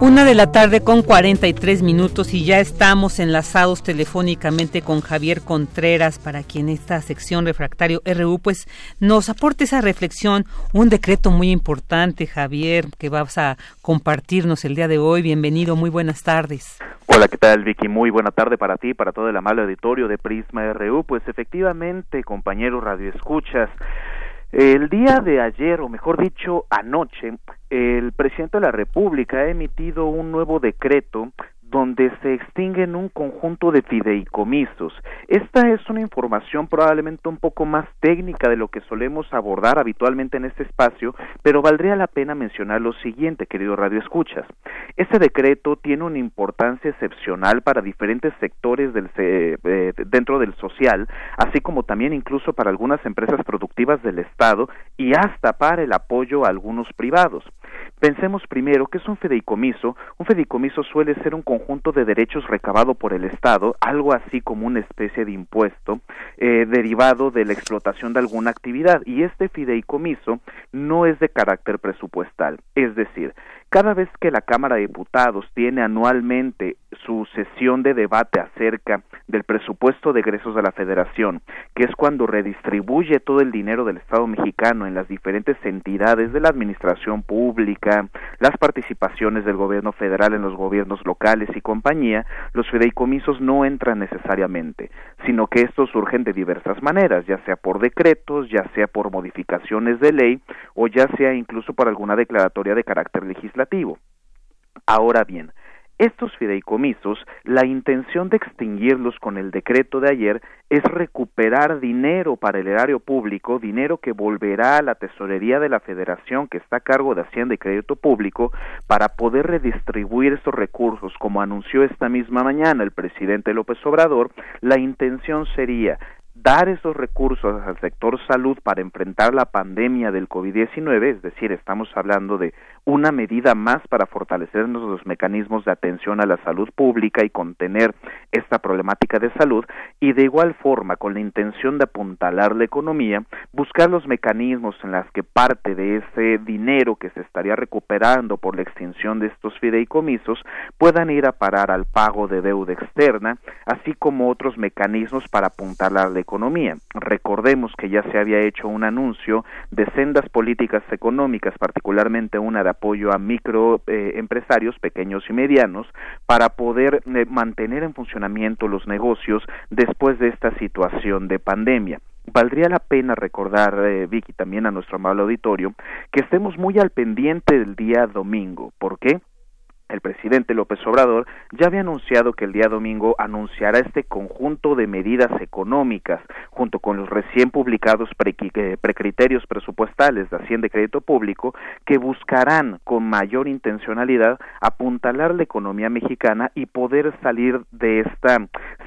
Una de la tarde con 43 minutos y ya estamos enlazados telefónicamente con Javier Contreras para quien esta sección refractario RU pues nos aporte esa reflexión, un decreto muy importante Javier que vas a compartirnos el día de hoy. Bienvenido, muy buenas tardes. Hola, ¿qué tal Vicky? Muy buena tarde para ti, para todo el amable auditorio de Prisma RU. Pues efectivamente, compañeros radioescuchas, el día de ayer, o mejor dicho, anoche, el presidente de la República ha emitido un nuevo decreto donde se extinguen un conjunto de fideicomisos. Esta es una información probablemente un poco más técnica de lo que solemos abordar habitualmente en este espacio, pero valdría la pena mencionar lo siguiente, querido Radio Escuchas. Este decreto tiene una importancia excepcional para diferentes sectores eh, dentro del social, así como también incluso para algunas empresas productivas del Estado y hasta para el apoyo a algunos privados. Pensemos primero que es un fideicomiso. Un fideicomiso suele ser un conjunto de derechos recabado por el Estado, algo así como una especie de impuesto eh, derivado de la explotación de alguna actividad. Y este fideicomiso no es de carácter presupuestal. Es decir, cada vez que la Cámara de Diputados tiene anualmente su sesión de debate acerca del presupuesto de egresos de la Federación, que es cuando redistribuye todo el dinero del Estado mexicano en las diferentes entidades de la administración pública, las participaciones del gobierno federal en los gobiernos locales y compañía, los fideicomisos no entran necesariamente, sino que estos surgen de diversas maneras, ya sea por decretos, ya sea por modificaciones de ley o ya sea incluso por alguna declaratoria de carácter legislativo. Ahora bien, estos fideicomisos, la intención de extinguirlos con el decreto de ayer es recuperar dinero para el erario público, dinero que volverá a la tesorería de la federación que está a cargo de Hacienda y Crédito Público para poder redistribuir estos recursos. Como anunció esta misma mañana el presidente López Obrador, la intención sería dar esos recursos al sector salud para enfrentar la pandemia del COVID-19, es decir, estamos hablando de una medida más para fortalecer los mecanismos de atención a la salud pública y contener esta problemática de salud y de igual forma con la intención de apuntalar la economía, buscar los mecanismos en las que parte de ese dinero que se estaría recuperando por la extinción de estos fideicomisos puedan ir a parar al pago de deuda externa, así como otros mecanismos para apuntalar la economía. Recordemos que ya se había hecho un anuncio de sendas políticas económicas, particularmente una de apoyo a microempresarios pequeños y medianos para poder eh, mantener en funcionamiento los negocios después de esta situación de pandemia valdría la pena recordar, eh, Vicky, también a nuestro amable auditorio, que estemos muy al pendiente del día domingo. ¿Por qué? El presidente López Obrador ya había anunciado que el día domingo anunciará este conjunto de medidas económicas junto con los recién publicados eh, precriterios presupuestales de Hacienda y Crédito Público que buscarán con mayor intencionalidad apuntalar la economía mexicana y poder salir de esta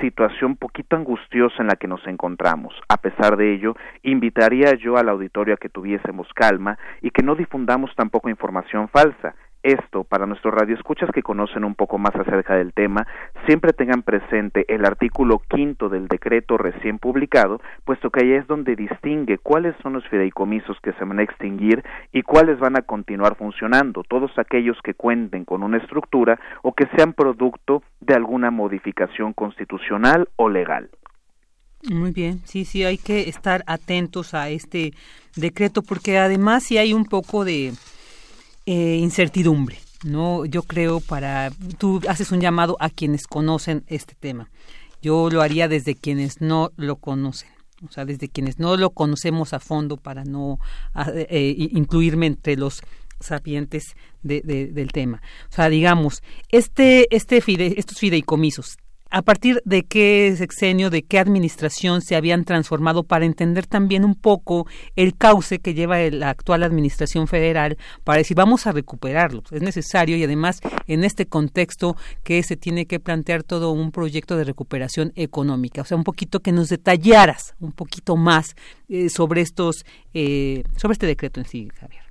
situación poquito angustiosa en la que nos encontramos. A pesar de ello, invitaría yo al auditorio a que tuviésemos calma y que no difundamos tampoco información falsa esto para nuestros radioescuchas que conocen un poco más acerca del tema, siempre tengan presente el artículo quinto del decreto recién publicado, puesto que ahí es donde distingue cuáles son los fideicomisos que se van a extinguir y cuáles van a continuar funcionando, todos aquellos que cuenten con una estructura o que sean producto de alguna modificación constitucional o legal. Muy bien, sí, sí, hay que estar atentos a este decreto porque además sí hay un poco de eh, incertidumbre. No, yo creo para tú haces un llamado a quienes conocen este tema. Yo lo haría desde quienes no lo conocen, o sea, desde quienes no lo conocemos a fondo para no eh, incluirme entre los sapientes de, del tema. O sea, digamos, este, este estos fideicomisos a partir de qué sexenio, de qué administración se habían transformado para entender también un poco el cauce que lleva la actual administración federal para decir vamos a recuperarlos. Es necesario y además en este contexto que se tiene que plantear todo un proyecto de recuperación económica. O sea, un poquito que nos detallaras un poquito más eh, sobre estos, eh, sobre este decreto en sí, Javier.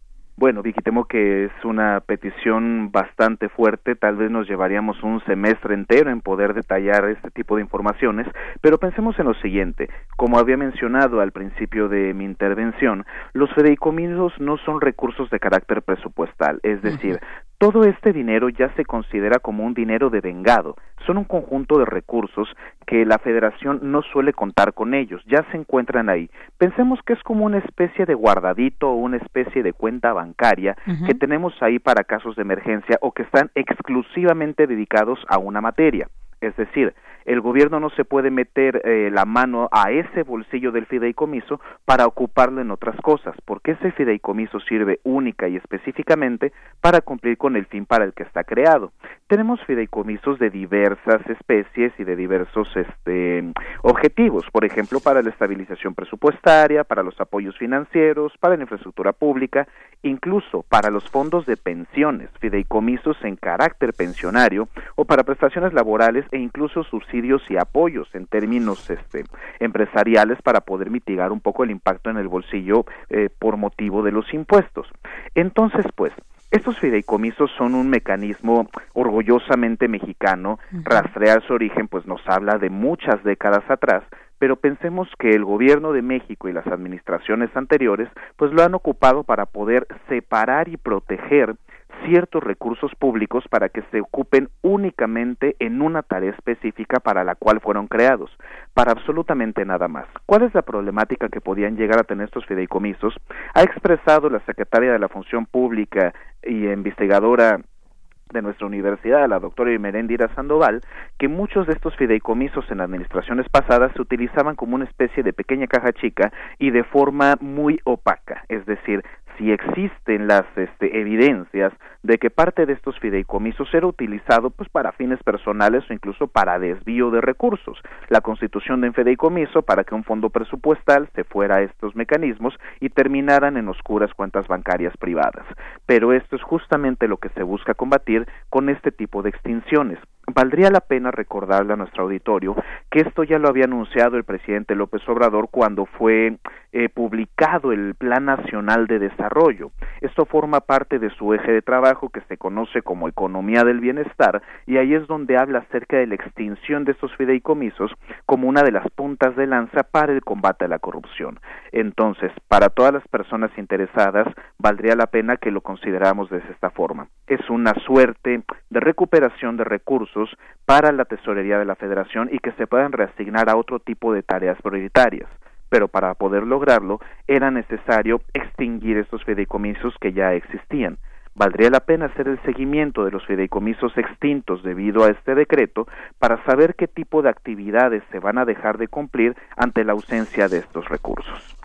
Bueno, Vicky, temo que es una petición bastante fuerte, tal vez nos llevaríamos un semestre entero en poder detallar este tipo de informaciones, pero pensemos en lo siguiente, como había mencionado al principio de mi intervención, los fideicomisos no son recursos de carácter presupuestal, es decir, todo este dinero ya se considera como un dinero de vengado. Son un conjunto de recursos que la federación no suele contar con ellos, ya se encuentran ahí. Pensemos que es como una especie de guardadito o una especie de cuenta bancaria que tenemos ahí para casos de emergencia o que están exclusivamente dedicados a una materia. Es decir, el gobierno no se puede meter eh, la mano a ese bolsillo del fideicomiso para ocuparlo en otras cosas, porque ese fideicomiso sirve única y específicamente para cumplir con el fin para el que está creado. Tenemos fideicomisos de diversas especies y de diversos este, objetivos, por ejemplo, para la estabilización presupuestaria, para los apoyos financieros, para la infraestructura pública, incluso para los fondos de pensiones, fideicomisos en carácter pensionario o para prestaciones laborales e incluso y apoyos en términos este, empresariales para poder mitigar un poco el impacto en el bolsillo eh, por motivo de los impuestos. Entonces, pues, estos fideicomisos son un mecanismo orgullosamente mexicano, rastrear su origen pues nos habla de muchas décadas atrás, pero pensemos que el gobierno de México y las administraciones anteriores pues lo han ocupado para poder separar y proteger ciertos recursos públicos para que se ocupen únicamente en una tarea específica para la cual fueron creados, para absolutamente nada más. ¿Cuál es la problemática que podían llegar a tener estos fideicomisos? Ha expresado la secretaria de la Función Pública y investigadora de nuestra universidad, la doctora Imerendira Sandoval, que muchos de estos fideicomisos en administraciones pasadas se utilizaban como una especie de pequeña caja chica y de forma muy opaca, es decir, si existen las este, evidencias de que parte de estos fideicomisos era utilizado pues para fines personales o incluso para desvío de recursos. La constitución de un fideicomiso para que un fondo presupuestal se fuera a estos mecanismos y terminaran en oscuras cuentas bancarias privadas. Pero esto es justamente lo que se busca combatir con este tipo de extinciones. Valdría la pena recordarle a nuestro auditorio que esto ya lo había anunciado el presidente López Obrador cuando fue eh, publicado el Plan Nacional de Desarrollo. Esto forma parte de su eje de trabajo que se conoce como economía del bienestar y ahí es donde habla acerca de la extinción de estos fideicomisos como una de las puntas de lanza para el combate a la corrupción. Entonces, para todas las personas interesadas, valdría la pena que lo consideramos de esta forma. Es una suerte de recuperación de recursos para la tesorería de la federación y que se puedan reasignar a otro tipo de tareas prioritarias. Pero para poder lograrlo era necesario extinguir estos fideicomisos que ya existían. Valdría la pena hacer el seguimiento de los fideicomisos extintos debido a este decreto para saber qué tipo de actividades se van a dejar de cumplir ante la ausencia de estos recursos.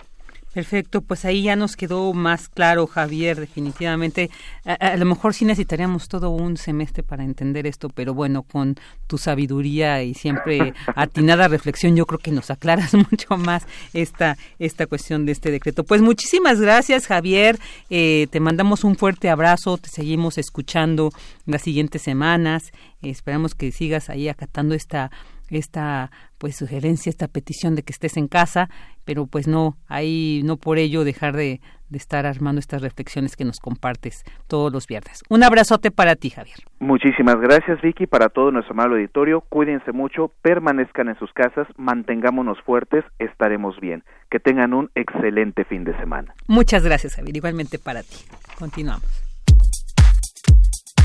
Perfecto, pues ahí ya nos quedó más claro, Javier, definitivamente. A, lo mejor sí necesitaríamos todo un semestre para entender esto, pero bueno, con tu sabiduría y siempre atinada reflexión, yo creo que nos aclaras mucho más esta, esta cuestión de este decreto. Pues muchísimas gracias, Javier. Eh, te mandamos un fuerte abrazo, te seguimos escuchando las siguientes semanas. esperamos que sigas ahí acatando esta esta pues sugerencia, esta petición de que estés en casa, pero pues no, ahí no por ello dejar de, de, estar armando estas reflexiones que nos compartes todos los viernes. Un abrazote para ti, Javier. Muchísimas gracias, Vicky, para todo nuestro amable auditorio. Cuídense mucho, permanezcan en sus casas, mantengámonos fuertes, estaremos bien. Que tengan un excelente fin de semana. Muchas gracias, Javier. Igualmente para ti. Continuamos.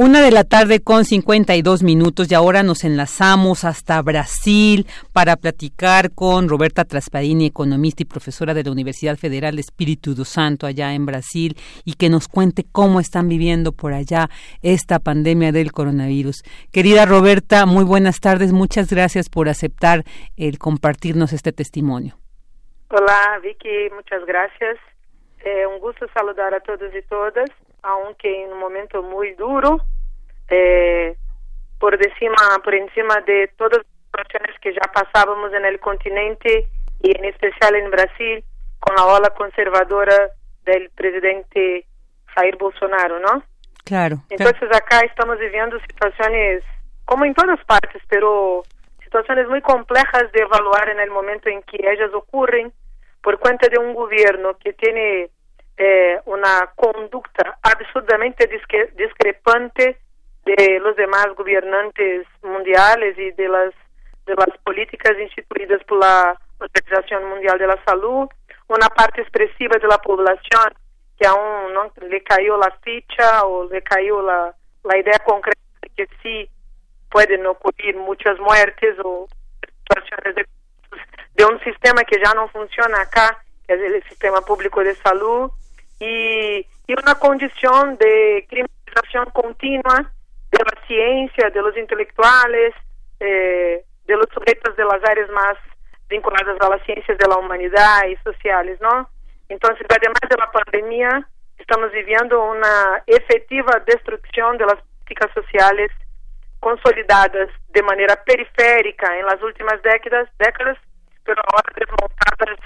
Una de la tarde con 52 minutos y ahora nos enlazamos hasta Brasil para platicar con Roberta Traspadini, economista y profesora de la Universidad Federal Espíritu Santo allá en Brasil y que nos cuente cómo están viviendo por allá esta pandemia del coronavirus. Querida Roberta, muy buenas tardes, muchas gracias por aceptar el compartirnos este testimonio. Hola Vicky, muchas gracias. Es un gusto saludar a todos y todas. Aunque en un momento muy duro, eh, por encima, por encima de todas las situaciones que ya pasábamos en el continente y en especial en Brasil con la ola conservadora del presidente Jair Bolsonaro, ¿no? Claro. Entonces acá estamos viviendo situaciones, como en todas partes, pero situaciones muy complejas de evaluar en el momento en que ellas ocurren por cuenta de un gobierno que tiene eh, una conducta absurdamente discrepante de los demás gobernantes mundiales y de las de las políticas instituidas por la Organización Mundial de la Salud, una parte expresiva de la población que aún no le cayó la ficha o le cayó la, la idea concreta de que sí pueden ocurrir muchas muertes o situaciones de, de un sistema que ya no funciona acá, que es el sistema público de salud, y, y una condición de criminalización continua de la ciencia, de los intelectuales, eh, de los sujetos de las áreas más vinculadas a las ciencias de la humanidad y sociales, ¿no? Entonces, además de la pandemia, estamos viviendo una efectiva destrucción de las políticas sociales consolidadas de manera periférica en las últimas décadas, décadas pero ahora desmontadas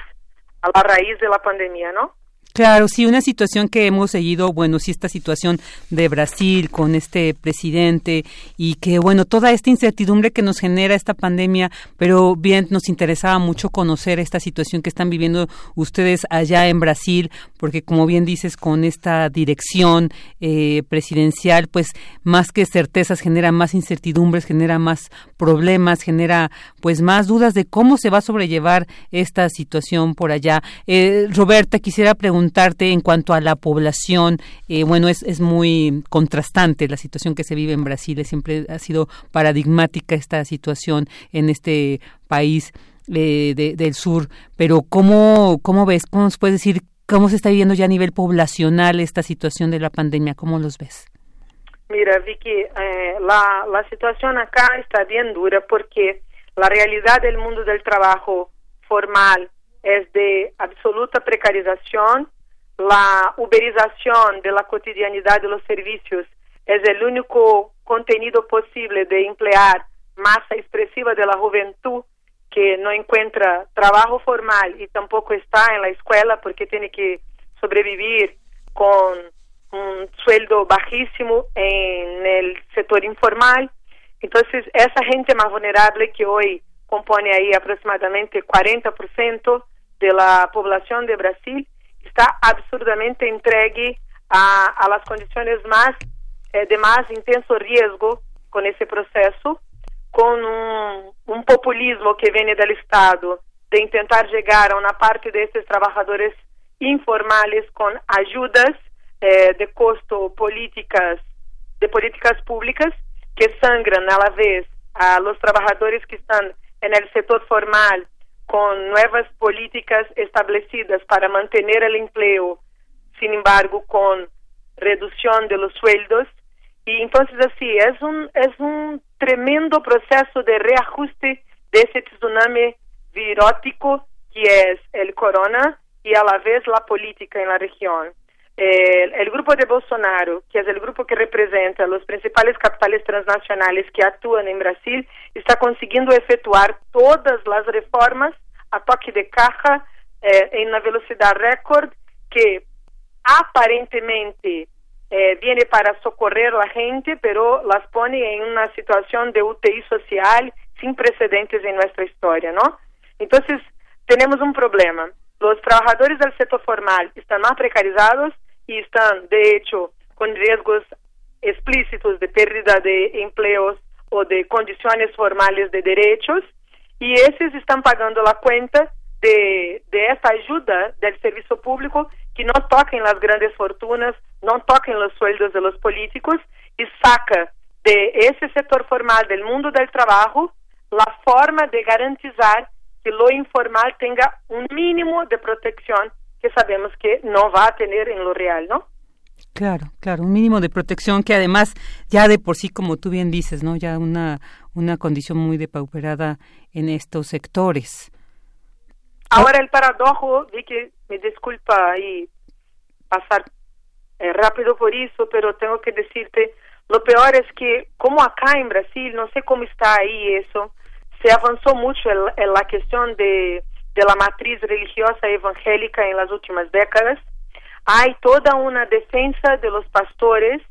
la raíz de la pandemia, ¿no? Claro, sí, una situación que hemos seguido, bueno, sí, esta situación de Brasil con este presidente y que, bueno, toda esta incertidumbre que nos genera esta pandemia, pero bien nos interesaba mucho conocer esta situación que están viviendo ustedes allá en Brasil, porque como bien dices, con esta dirección eh, presidencial, pues más que certezas genera más incertidumbres, genera más problemas, genera pues más dudas de cómo se va a sobrellevar esta situación por allá. Eh, Roberta, quisiera preguntar preguntarte en cuanto a la población. Eh, bueno, es, muy contrastante la situación que se vive en Brasil. Siempre ha sido paradigmática esta situación en este país eh, del sur. Pero ¿cómo, ¿cómo ves? ¿Cómo nos puedes decir cómo se está viviendo ya a nivel poblacional esta situación de la pandemia? ¿Cómo los ves? Mira, Vicky, eh, la situación acá está bien dura porque la realidad del mundo del trabajo formal es de absoluta precarización, la uberización de la cotidianidad de los servicios es el único contenido posible de emplear masa expresiva de la juventud que no encuentra trabajo formal y tampoco está en la escuela porque tiene que sobrevivir con un sueldo bajísimo en el sector informal. Entonces, esa gente más vulnerable que hoy compone ahí aproximadamente 40%, de la población de Brasil está absurdamente entregue a, a las condiciones más eh, de más intenso riesgo con ese proceso, con un, un, populismo que viene del Estado de intentar llegar a una parte de estos trabajadores informales con ayudas eh, de costo políticas de políticas públicas que sangran a la vez a los trabajadores que están en el sector formal con nuevas políticas establecidas para mantener el empleo, sin embargo, con reducción de los sueldos. Y entonces así, es un, es un tremendo proceso de reajuste de ese tsunami virótico que es el corona y a la vez la política en la región. El, el, grupo de Bolsonaro, que es el grupo que representa los principales capitales transnacionales que actúan en Brasil, está consiguiendo efectuar todas las reformas a toque de caja eh, en una velocidad récord que aparentemente eh, viene para socorrer a la gente, pero las pone en una situación de UTI social sin precedentes en nuestra historia, ¿no? Entonces, tenemos un problema. Los trabajadores del sector formal están más precarizados y están, de hecho, con riesgos explícitos de pérdida de empleos o de condiciones formales de derechos y esos están pagando la cuenta de, de esta ayuda del servicio público que no toca en las grandes fortunas, no toca en los sueldos de los políticos y saca de ese sector formal del mundo del trabajo la forma de garantizar que lo informal tenga un mínimo de protección que sabemos que no va a tener en lo real, ¿no? Claro, claro, un mínimo de protección que además ya de por sí, como tú bien dices, ¿no? Ya una, una condición muy depauperada en estos sectores. Ahora el paradojo, vi que me disculpa y pasar eh, rápido por eso, pero tengo que decirte, lo peor es que como acá en Brasil, no sé cómo está ahí eso, se avanzó mucho en, en la cuestión de, de la matriz religiosa evangélica en las últimas décadas. Hay toda una defensa de los pastores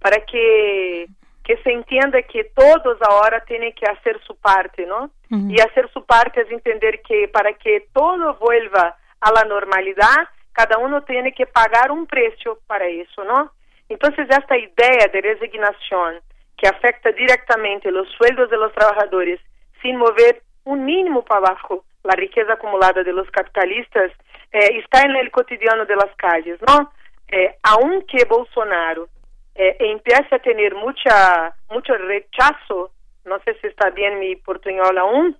para que que se entienda que todos ahora tienen que hacer su parte, ¿no? Y hacer su parte es entender que para que todo vuelva a la normalidad, cada uno tiene que pagar un precio para eso, ¿no? Entonces, esta idea de resignación que afecta directamente los sueldos de los trabajadores sin mover un mínimo para abajo la riqueza acumulada de los capitalistas, eh, está en el cotidiano de las calles, ¿no? Eh, aunque Bolsonaro eh, empiece a tener mucha mucho rechazo, no sé si está bien mi portuñol aún,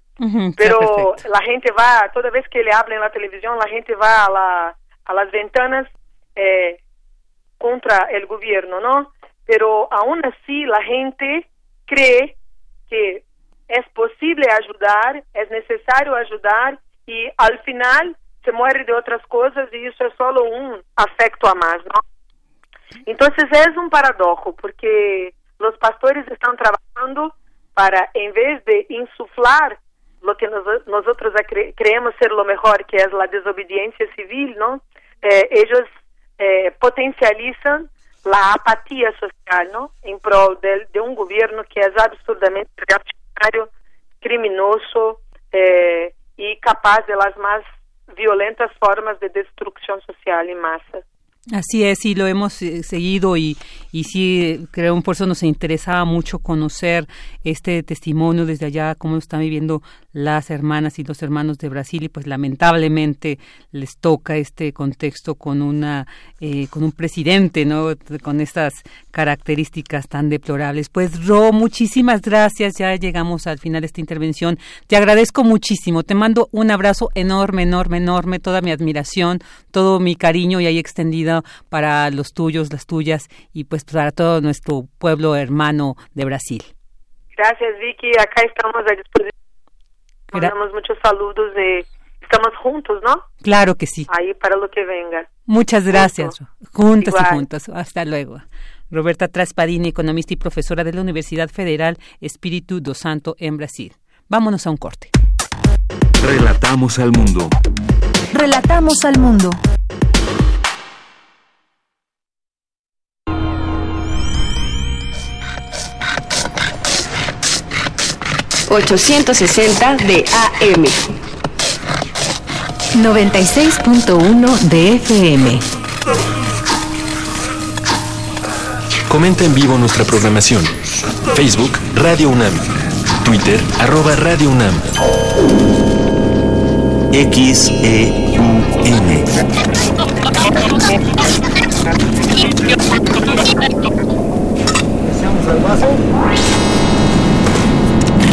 pero la gente va, toda vez que le habla en la televisión, la gente va a, la, a las ventanas eh, contra el gobierno, ¿no? Pero aún así la gente cree que es posible ayudar, es necesario ayudar y al final se muere de otras cosas y eso es solo un afecto a más, ¿no? Entonces es un paradojo porque los pastores están trabajando para, en vez de insuflar lo que nos, nosotros cre creemos ser lo mejor, que es la desobediencia civil, ¿no? Eh, ellos eh, potencializan la apatía social, ¿no? En pro de, de, un gobierno que es absurdamente reaccionario, criminoso eh, y capaz de las más violentas formas de destrucción social en masa. Así es, y lo hemos eh, seguido y, y sí, creo por eso nos interesaba mucho conocer este testimonio desde allá, cómo están viviendo las hermanas y los hermanos de Brasil y pues lamentablemente les toca este contexto con una eh, con un presidente no con estas características tan deplorables. Pues Ro muchísimas gracias. Ya llegamos al final de esta intervención. Te agradezco muchísimo. Te mando un abrazo enorme enorme enorme. Toda mi admiración todo mi cariño y ahí extendido para los tuyos las tuyas y pues para todo nuestro pueblo hermano de Brasil. Gracias Vicky. Acá estamos Mandamos muchos saludos de estamos juntos, ¿no? Claro que sí. Ahí para lo que venga. Muchas gracias. Juntos y juntos. Hasta luego. Roberta Traspadini, economista y profesora de la Universidad Federal Espíritu do Santo en Brasil. Vámonos a un corte. Relatamos al mundo. Relatamos al mundo. 860 de AM. 96.1 de FM. Comenta en vivo nuestra programación. Facebook Radio UNAM. Twitter arroba Radio UNAM. XEUN.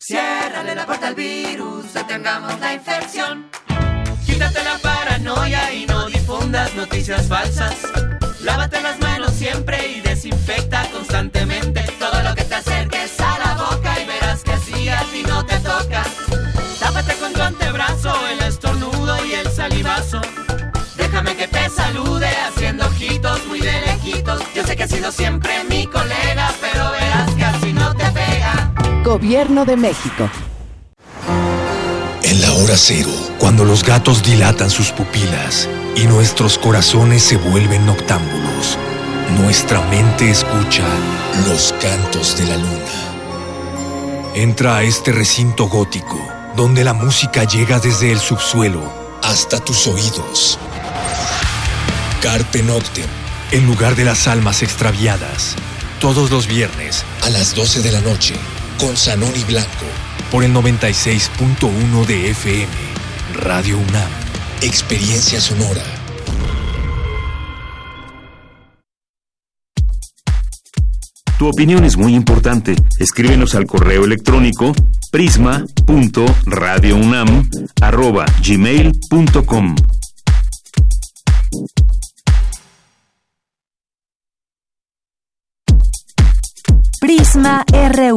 Ciérrale la puerta al virus, detengamos la infección. Quítate la paranoia y no difundas noticias falsas. Lávate las manos siempre y desinfecta constantemente todo lo que te acerques a la boca y verás que así a ti no te toca. Tápate con tu antebrazo el estornudo y el salivazo. Déjame que te salude haciendo ojitos muy de lejitos. Yo sé que has sido siempre mi colega, pero Gobierno de México. En la hora cero, cuando los gatos dilatan sus pupilas y nuestros corazones se vuelven noctámbulos, Nuestra mente escucha los cantos de la luna. Entra a este recinto gótico, donde la música llega desde el subsuelo hasta tus oídos. Carpe Noctem, el lugar de las almas extraviadas. Todos los viernes a las 12 de la noche, con Sanoni Blanco, por el 96.1 de FM, Radio UNAM. Experiencia sonora. Tu opinión es muy importante. Escríbenos al correo electrónico prisma.radiounam@gmail.com. Prisma RU.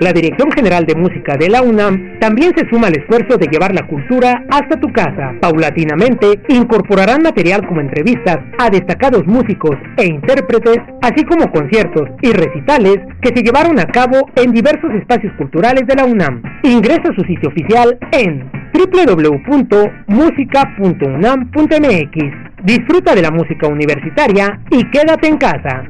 La Dirección General de Música de la UNAM también se suma al esfuerzo de llevar la cultura hasta tu casa. Paulatinamente, incorporarán material como entrevistas a destacados músicos e intérpretes, así como conciertos y recitales que se llevaron a cabo en diversos espacios culturales de la UNAM. Ingresa a su sitio oficial en www.musica.unam.mx. Disfruta de la música universitaria y quédate en casa.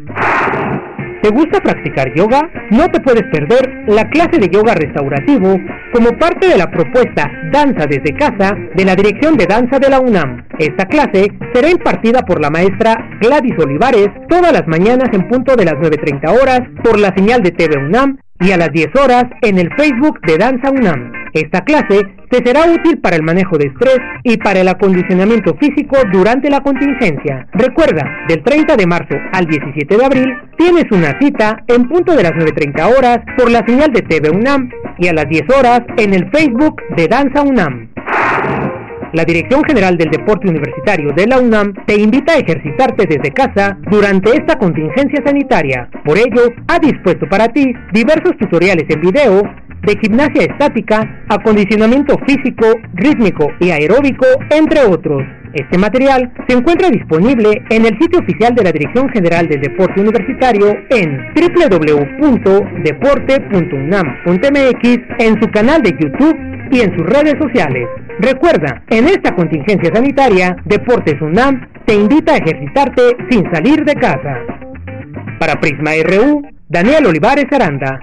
¿Te gusta practicar yoga? No te puedes perder la clase de yoga restaurativo como parte de la propuesta Danza desde casa de la Dirección de Danza de la UNAM. Esta clase será impartida por la maestra Gladys Olivares todas las mañanas en punto de las 9.30 horas por la señal de TV UNAM y a las 10 horas en el Facebook de Danza UNAM. Esta clase te será útil para el manejo de estrés y para el acondicionamiento físico durante la contingencia. Recuerda, del 30 de marzo al 17 de abril tienes una cita en punto de las 9.30 horas por la señal de TV UNAM y a las 10 horas en el Facebook de Danza UNAM. La Dirección General del Deporte Universitario de la UNAM te invita a ejercitarte desde casa durante esta contingencia sanitaria. Por ello, ha dispuesto para ti diversos tutoriales en video de gimnasia estática, acondicionamiento físico, rítmico y aeróbico, entre otros. Este material se encuentra disponible en el sitio oficial de la Dirección General del Deporte Universitario en www.deporte.unam.mx, en su canal de YouTube y en sus redes sociales. Recuerda, en esta contingencia sanitaria, Deportes UNAM te invita a ejercitarte sin salir de casa. Para Prisma RU, Daniel Olivares Aranda.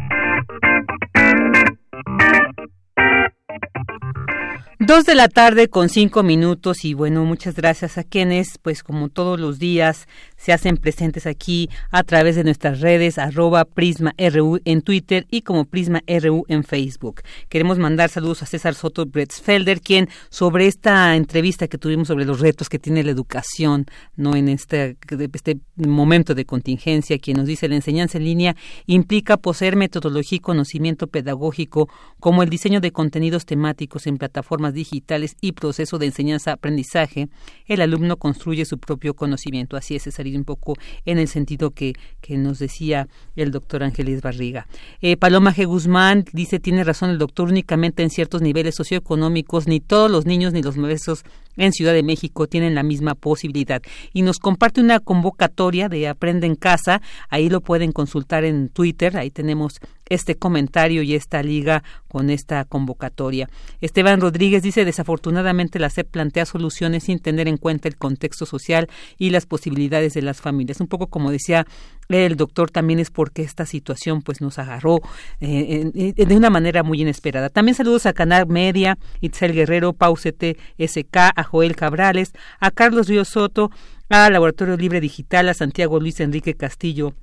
Dos de la tarde con cinco minutos y bueno, muchas gracias a quienes, pues como todos los días, se hacen presentes aquí a través de nuestras redes arroba Prisma RU en Twitter y como Prisma RU en Facebook. Queremos mandar saludos a César Soto Bretzfelder, quien sobre esta entrevista que tuvimos sobre los retos que tiene la educación no en este, este momento de contingencia, quien nos dice la enseñanza en línea implica poseer metodología y conocimiento pedagógico como el diseño de contenidos temáticos en plataformas digitales y proceso de enseñanza-aprendizaje. El alumno construye su propio conocimiento. Así es, César un poco en el sentido que, que nos decía el doctor Ángeles Barriga. Eh, Paloma G. Guzmán dice, tiene razón el doctor, únicamente en ciertos niveles socioeconómicos, ni todos los niños ni los maestros en Ciudad de México tienen la misma posibilidad. Y nos comparte una convocatoria de Aprende en Casa, ahí lo pueden consultar en Twitter, ahí tenemos este comentario y esta liga con esta convocatoria. Esteban Rodríguez dice, desafortunadamente la SEP plantea soluciones sin tener en cuenta el contexto social y las posibilidades de las familias. Un poco como decía el doctor también es porque esta situación pues nos agarró eh, de una manera muy inesperada. También saludos a Canal Media, Itzel Guerrero, Pausete SK, a Joel Cabrales, a Carlos Río Soto, a Laboratorio Libre Digital, a Santiago Luis Enrique Castillo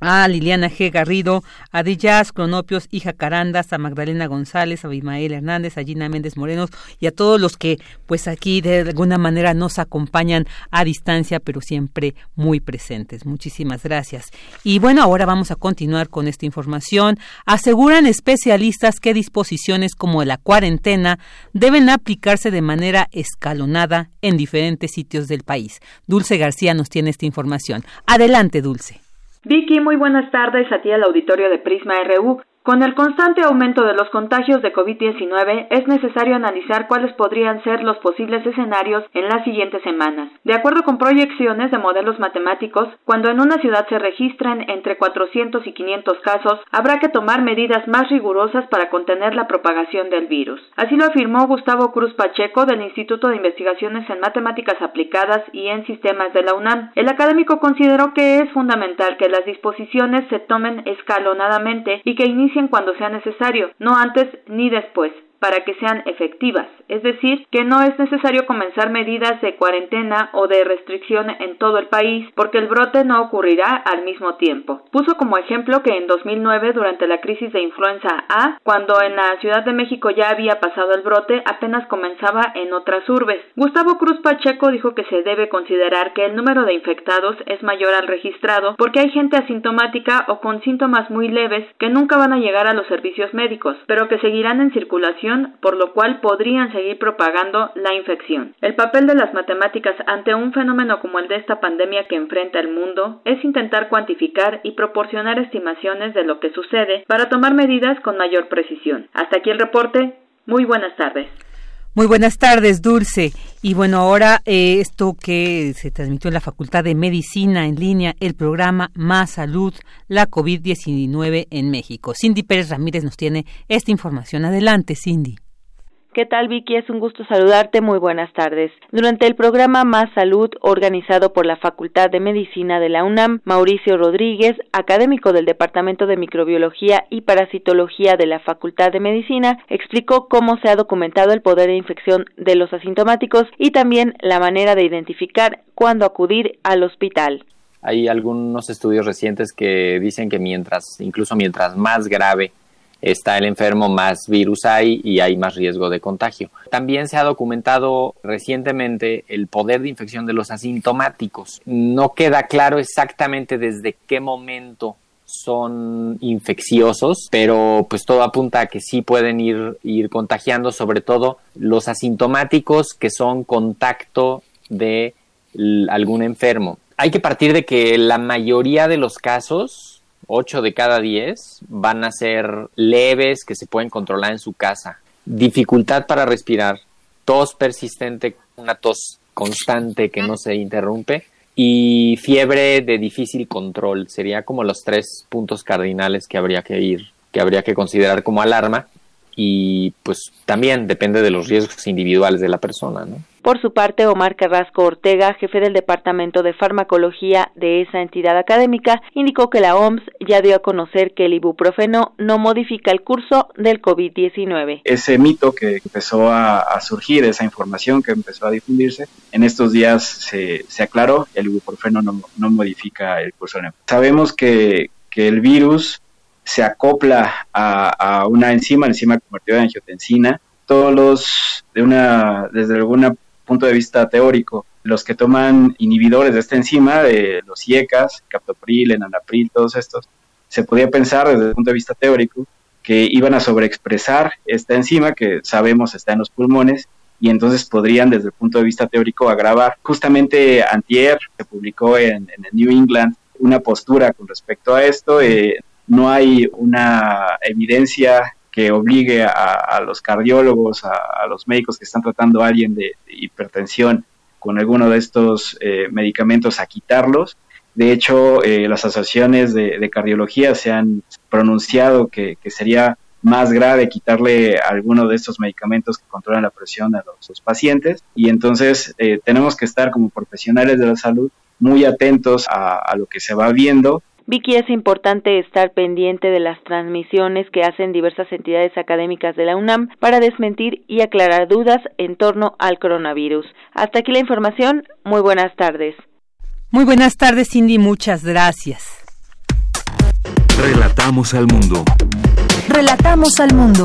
a Liliana G. Garrido, a Díaz Cronopios, hija Carandas, a Magdalena González, a Abimael Hernández, a Gina Méndez Morenos y a todos los que pues aquí de alguna manera nos acompañan a distancia, pero siempre muy presentes. Muchísimas gracias. Y bueno, ahora vamos a continuar con esta información. Aseguran especialistas que disposiciones como la cuarentena deben aplicarse de manera escalonada en diferentes sitios del país. Dulce García nos tiene esta información. Adelante, Dulce. Vicky, muy buenas tardes a ti al auditorio de Prisma RU. Con el constante aumento de los contagios de COVID-19, es necesario analizar cuáles podrían ser los posibles escenarios en las siguientes semanas. De acuerdo con proyecciones de modelos matemáticos, cuando en una ciudad se registran entre 400 y 500 casos, habrá que tomar medidas más rigurosas para contener la propagación del virus. Así lo afirmó Gustavo Cruz Pacheco del Instituto de Investigaciones en Matemáticas Aplicadas y en Sistemas de la UNAM. El académico consideró que es fundamental que las disposiciones se tomen escalonadamente y que cuando sea necesario, no antes ni después para que sean efectivas, es decir, que no es necesario comenzar medidas de cuarentena o de restricción en todo el país porque el brote no ocurrirá al mismo tiempo. Puso como ejemplo que en 2009, durante la crisis de influenza A, cuando en la Ciudad de México ya había pasado el brote, apenas comenzaba en otras urbes. Gustavo Cruz Pacheco dijo que se debe considerar que el número de infectados es mayor al registrado porque hay gente asintomática o con síntomas muy leves que nunca van a llegar a los servicios médicos, pero que seguirán en circulación por lo cual podrían seguir propagando la infección. El papel de las matemáticas ante un fenómeno como el de esta pandemia que enfrenta el mundo es intentar cuantificar y proporcionar estimaciones de lo que sucede para tomar medidas con mayor precisión. Hasta aquí el reporte. Muy buenas tardes. Muy buenas tardes, Dulce. Y bueno, ahora eh, esto que se transmitió en la Facultad de Medicina en línea, el programa Más Salud, la COVID-19 en México. Cindy Pérez Ramírez nos tiene esta información. Adelante, Cindy. ¿Qué tal Vicky? Es un gusto saludarte. Muy buenas tardes. Durante el programa Más Salud, organizado por la Facultad de Medicina de la UNAM, Mauricio Rodríguez, académico del Departamento de Microbiología y Parasitología de la Facultad de Medicina, explicó cómo se ha documentado el poder de infección de los asintomáticos y también la manera de identificar cuándo acudir al hospital. Hay algunos estudios recientes que dicen que mientras, incluso mientras más grave está el enfermo, más virus hay y hay más riesgo de contagio. También se ha documentado recientemente el poder de infección de los asintomáticos. No queda claro exactamente desde qué momento son infecciosos, pero pues todo apunta a que sí pueden ir, ir contagiando, sobre todo los asintomáticos que son contacto de algún enfermo. Hay que partir de que la mayoría de los casos 8 de cada 10 van a ser leves que se pueden controlar en su casa. Dificultad para respirar, tos persistente, una tos constante que no se interrumpe y fiebre de difícil control. Sería como los tres puntos cardinales que habría que ir, que habría que considerar como alarma y pues también depende de los riesgos individuales de la persona, ¿no? Por su parte, Omar Carrasco Ortega, jefe del Departamento de Farmacología de esa entidad académica, indicó que la OMS ya dio a conocer que el ibuprofeno no modifica el curso del COVID-19. Ese mito que empezó a, surgir, esa información que empezó a difundirse, en estos días se, aclaró, el ibuprofeno no, modifica el curso. Sabemos que, que el virus se acopla a, una enzima, la enzima convertida en angiotensina. Todos los, de una, desde algún punto de vista teórico, los que toman inhibidores de esta enzima, de los IECAS, captopril, enalapril, todos estos, se podía pensar desde el punto de vista teórico que iban a sobreexpresar esta enzima que sabemos está en los pulmones y entonces podrían desde el punto de vista teórico agravar. Justamente antier se publicó en, New England una postura con respecto a esto. Eh, no hay una evidencia que obligue a, los cardiólogos, a, los médicos que están tratando a alguien de, hipertensión con alguno de estos eh, medicamentos a quitarlos. De hecho, eh, las asociaciones de, cardiología se han pronunciado que, sería más grave quitarle alguno de estos medicamentos que controlan la presión a los, pacientes. Y entonces eh, tenemos que estar como profesionales de la salud muy atentos a lo que se va viendo Vicky, es importante estar pendiente de las transmisiones que hacen diversas entidades académicas de la UNAM para desmentir y aclarar dudas en torno al coronavirus. Hasta aquí la información. Muy buenas tardes. Muy buenas tardes, Cindy. Muchas gracias. Relatamos al mundo. Relatamos al mundo.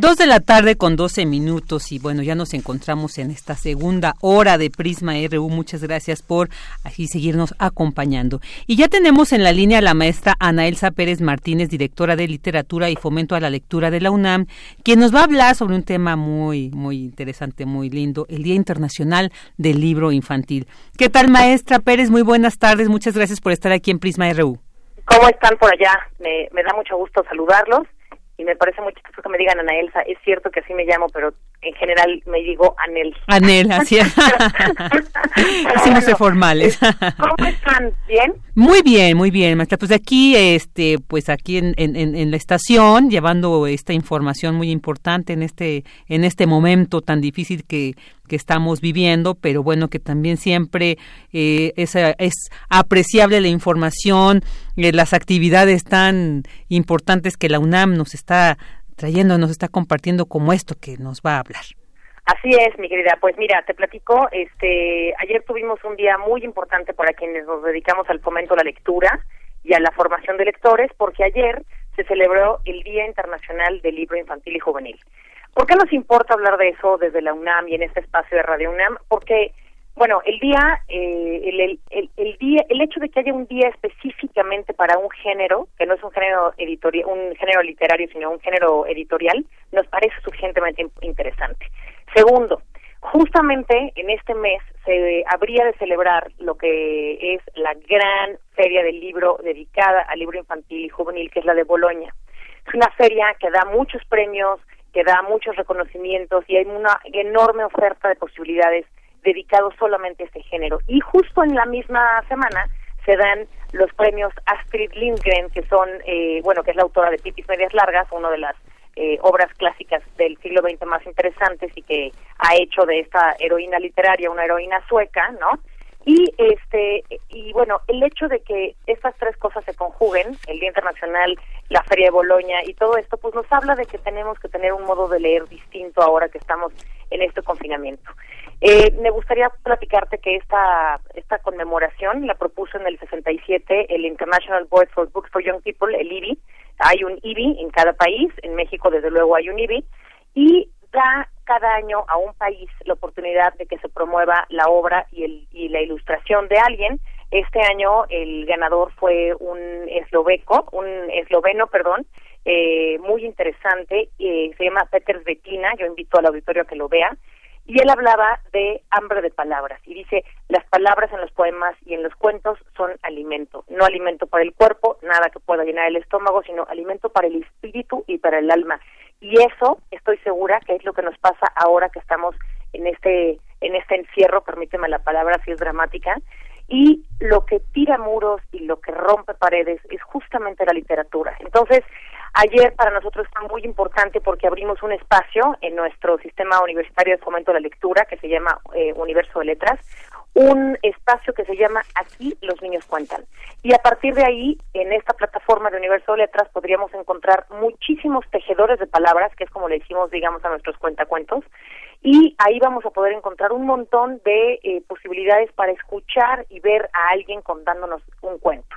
Dos de la tarde con doce minutos y bueno, ya nos encontramos en esta segunda hora de Prisma RU. Muchas gracias por así seguirnos acompañando. Y ya tenemos en la línea a la maestra Ana Elsa Pérez Martínez, directora de Literatura y Fomento a la Lectura de la UNAM, quien nos va a hablar sobre un tema muy, muy interesante, muy lindo, el Día Internacional del Libro Infantil. ¿Qué tal, maestra Pérez? Muy buenas tardes. Muchas gracias por estar aquí en Prisma RU. ¿Cómo están por allá? Me, me da mucho gusto saludarlos y me parece muy chistoso que me digan Ana Elsa. Es cierto que así me llamo, pero en general me digo Anel. Anel, así es. así no sé formales. ¿Cómo están? ¿Bien? Muy bien, muy bien, maestra. Pues aquí, este, pues aquí en, en, en, la estación, llevando esta información muy importante en este, en este momento tan difícil que, que estamos viviendo, pero bueno, que también siempre eh, es, es, apreciable la información, eh, las actividades tan importantes que la UNAM nos está trayendo, nos está compartiendo como esto que nos va a hablar. Así es, mi querida. Pues mira, te platico, este, ayer tuvimos un día muy importante para quienes nos dedicamos al fomento a la lectura y a la formación de lectores, porque ayer se celebró el Día Internacional del Libro Infantil y Juvenil. ¿Por qué nos importa hablar de eso desde la UNAM y en este espacio de Radio UNAM? Porque bueno, el día, eh, el, el, el, día, el hecho de que haya un día específicamente para un género, que no es un género editorial, un género literario, sino un género editorial, nos parece suficientemente interesante. Segundo, justamente en este mes se habría de celebrar lo que es la gran feria del libro dedicada al libro infantil y juvenil, que es la de Boloña. Es una feria que da muchos premios, que da muchos reconocimientos y hay una enorme oferta de posibilidades dedicados solamente a este género. Y justo en la misma semana se dan los premios Astrid Lindgren, que son, eh, bueno, que es la autora de Pipis Medias Largas, una de las eh, obras clásicas del siglo XX más interesantes y que ha hecho de esta heroína literaria una heroína sueca, ¿no? Y este y bueno, el hecho de que estas tres cosas se conjuguen, el Día Internacional, la Feria de Boloña y todo esto, pues nos habla de que tenemos que tener un modo de leer distinto ahora que estamos en este confinamiento. Eh, me gustaría platicarte que esta, esta conmemoración la propuso en el 67 el International Board for Books for Young People, el IBI. Hay un IBI en cada país, en México desde luego hay un IBI, y da cada año a un país la oportunidad de que se promueva la obra y, el, y la ilustración de alguien. Este año el ganador fue un esloveco, un esloveno, perdón, eh, muy interesante, eh, se llama Peter Betina, yo invito al auditorio a que lo vea, y él hablaba de hambre de palabras y dice, las palabras en los poemas y en los cuentos son alimento, no alimento para el cuerpo, nada que pueda llenar el estómago, sino alimento para el espíritu y para el alma. Y eso estoy segura que es lo que nos pasa ahora que estamos en este en este encierro, permíteme la palabra si es dramática, y lo que tira muros y lo que rompe paredes es justamente la literatura. Entonces, Ayer para nosotros fue muy importante porque abrimos un espacio en nuestro sistema universitario de fomento de la lectura que se llama eh, Universo de Letras, un espacio que se llama Aquí los niños cuentan. Y a partir de ahí, en esta plataforma de Universo de Letras podríamos encontrar muchísimos tejedores de palabras, que es como le decimos, digamos, a nuestros cuentacuentos, y ahí vamos a poder encontrar un montón de eh, posibilidades para escuchar y ver a alguien contándonos un cuento.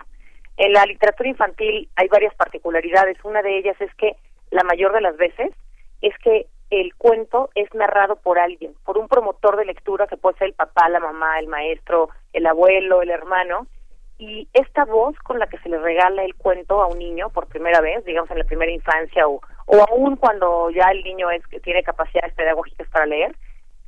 En la literatura infantil hay varias particularidades. Una de ellas es que la mayor de las veces es que el cuento es narrado por alguien, por un promotor de lectura que puede ser el papá, la mamá, el maestro, el abuelo, el hermano, y esta voz con la que se le regala el cuento a un niño por primera vez, digamos en la primera infancia o, o aún cuando ya el niño es tiene capacidades pedagógicas para leer,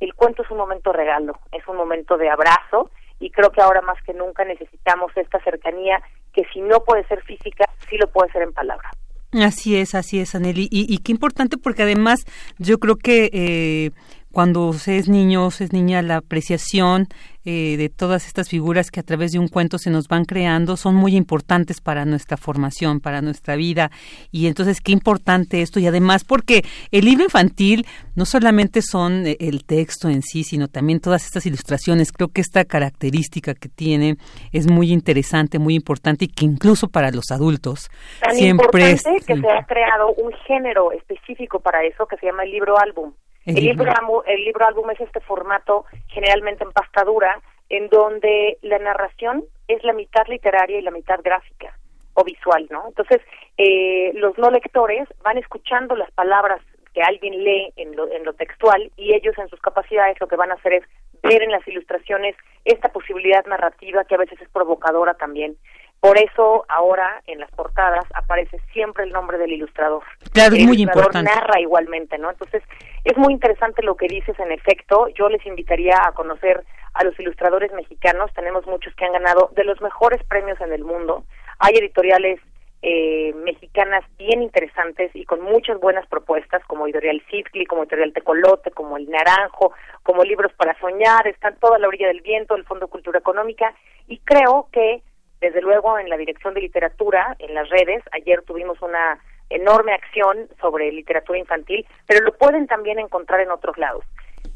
el cuento es un momento regalo, es un momento de abrazo y creo que ahora más que nunca necesitamos esta cercanía que si no puede ser física, sí lo puede ser en palabra. Así es, así es, Aneli. Y, y qué importante porque además yo creo que eh, cuando se es niño, se es niña, la apreciación eh, de todas estas figuras que a través de un cuento se nos van creando son muy importantes para nuestra formación, para nuestra vida. Y entonces, qué importante esto. Y además, porque el libro infantil no solamente son eh, el texto en sí, sino también todas estas ilustraciones. Creo que esta característica que tiene es muy interesante, muy importante y que incluso para los adultos Tan siempre importante es, que se ha creado un género específico para eso que se llama el libro álbum. El, libro, el libro álbum es este formato generalmente en pastadura en donde la narración es la mitad literaria y la mitad gráfica o visual, ¿no? Entonces, eh, los no lectores van escuchando las palabras que alguien lee en lo, en lo textual y ellos en sus capacidades lo que van a hacer es ver en las ilustraciones esta posibilidad narrativa que a veces es provocadora también. Por eso ahora en las portadas aparece siempre el nombre del ilustrador. Claro, es el muy ilustrador importante. narra igualmente, ¿no? Entonces, es muy interesante lo que dices en efecto. Yo les invitaría a conocer a los ilustradores mexicanos. Tenemos muchos que han ganado de los mejores premios en el mundo. Hay editoriales eh, mexicanas bien interesantes y con muchas buenas propuestas, como Editorial Citli, como Editorial Tecolote, como El Naranjo, como Libros para Soñar, están toda la orilla del viento, el Fondo Cultura Económica, y creo que, desde luego, en la Dirección de Literatura, en las redes, ayer tuvimos una enorme acción sobre literatura infantil, pero lo pueden también encontrar en otros lados.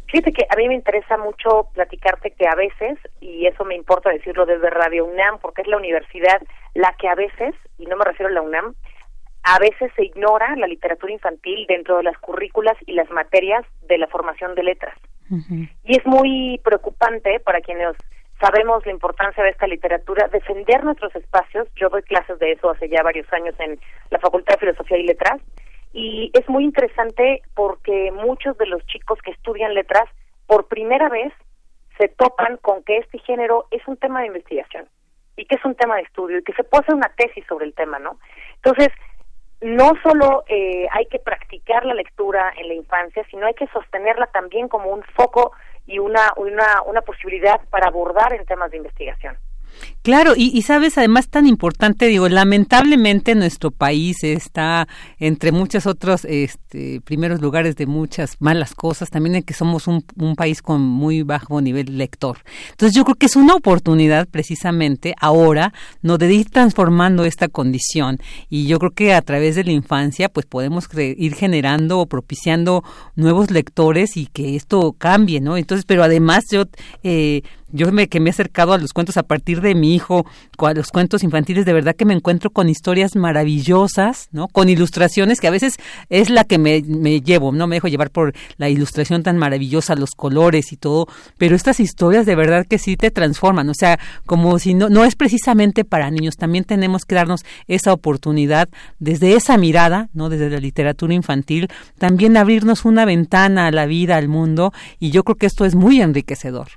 Fíjate que a mí me interesa mucho platicarte que a veces, y eso me importa decirlo desde Radio UNAM, porque es la universidad la que a veces, y no me refiero a la UNAM, a veces se ignora la literatura infantil dentro de las currículas y las materias de la formación de letras. Y es muy preocupante para quienes sabemos la importancia de esta literatura, defender nuestros espacios. Yo doy clases de eso hace ya varios años en la Facultad de Filosofía y Letras y es muy interesante porque muchos de los chicos que estudian letras por primera vez se topan con que este género es un tema de investigación y que es un tema de estudio y que se puede hacer una tesis sobre el tema, ¿no? Entonces, no solo eh, hay que practicar la lectura en la infancia, sino hay que sostenerla también como un foco y una, una, una posibilidad para abordar en temas de investigación. Claro, y, sabes, además tan importante, digo, lamentablemente nuestro país está entre muchos otros este, primeros lugares de muchas malas cosas, también en que somos un, un, país con muy bajo nivel lector. Entonces yo creo que es una oportunidad precisamente ahora, ¿no? De ir transformando esta condición y yo creo que a través de la infancia pues podemos ir generando o propiciando nuevos lectores y que esto cambie, ¿no? Entonces, pero además yo... Eh, yo me, que me he acercado a los cuentos a partir de mi hijo, a los cuentos infantiles, de verdad que me encuentro con historias maravillosas, ¿no? Con ilustraciones que a veces es la que me, me llevo, no me dejo llevar por la ilustración tan maravillosa, los colores y todo, pero estas historias de verdad que sí te transforman, o sea, como si no, no es precisamente para niños, también tenemos que darnos esa oportunidad desde esa mirada, ¿no? Desde la literatura infantil, también abrirnos una ventana a la vida, al mundo, y yo creo que esto es muy enriquecedor.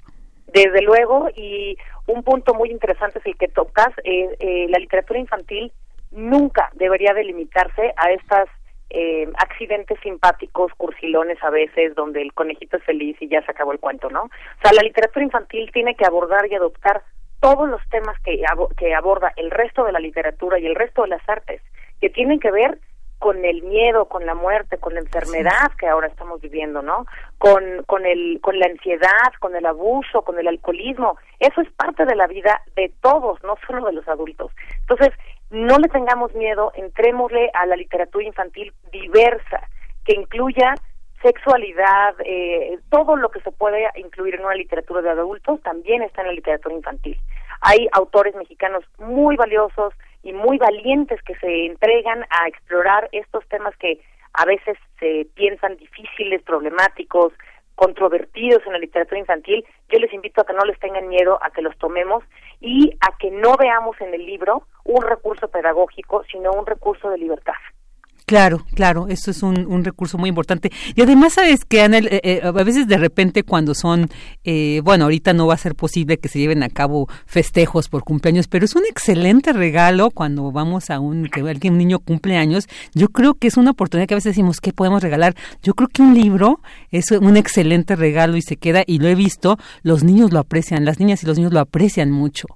Desde luego, y un punto muy interesante es el que tocas, eh, eh, la literatura infantil nunca debería delimitarse a estas eh, accidentes simpáticos, cursilones a veces, donde el conejito es feliz y ya se acabó el cuento, ¿no? O sea, la literatura infantil tiene que abordar y adoptar todos los temas que, que aborda el resto de la literatura y el resto de las artes, que tienen que ver con el miedo, con la muerte, con la enfermedad que ahora estamos viviendo, ¿no? Con, con, el, con la ansiedad, con el abuso, con el alcoholismo. Eso es parte de la vida de todos, no solo de los adultos. Entonces, no le tengamos miedo, entrémosle a la literatura infantil diversa, que incluya sexualidad, eh, todo lo que se puede incluir en una literatura de adultos también está en la literatura infantil. Hay autores mexicanos muy valiosos y muy valientes que se entregan a explorar estos temas que a veces se piensan difíciles, problemáticos, controvertidos en la literatura infantil. Yo les invito a que no les tengan miedo, a que los tomemos y a que no veamos en el libro un recurso pedagógico, sino un recurso de libertad. Claro, claro, eso es un, recurso muy importante. Y además, sabes que Ana, eh, eh, a veces de repente cuando son, eh, bueno, ahorita no va a ser posible que se lleven a cabo festejos por cumpleaños, pero es un excelente regalo cuando vamos a un, que alguien, un niño cumple años. Yo creo que es una oportunidad que a veces decimos, ¿qué podemos regalar? Yo creo que un libro es un excelente regalo y se queda, y lo he visto, los niños lo aprecian, las niñas y los niños lo aprecian mucho.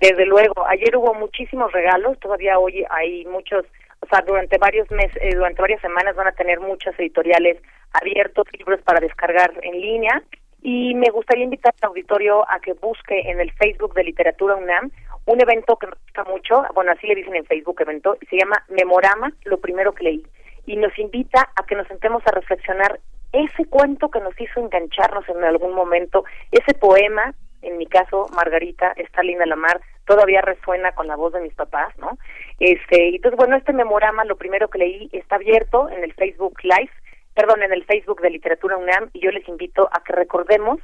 Desde luego, ayer hubo muchísimos regalos, todavía hoy hay muchos o sea, durante varios meses, eh, durante varias semanas van a tener muchas editoriales abiertos, libros para descargar en línea. Y me gustaría invitar al auditorio a que busque en el Facebook de Literatura UNAM un evento que me gusta mucho, bueno, así le dicen en Facebook evento, se llama Memorama, lo primero que leí. Y nos invita a que nos sentemos a reflexionar ese cuento que nos hizo engancharnos en algún momento, ese poema, en mi caso, Margarita, está linda la mar, todavía resuena con la voz de mis papás, ¿no? Este, entonces, bueno, este memorama, lo primero que leí, está abierto en el Facebook Live, perdón, en el Facebook de Literatura UNAM, y yo les invito a que recordemos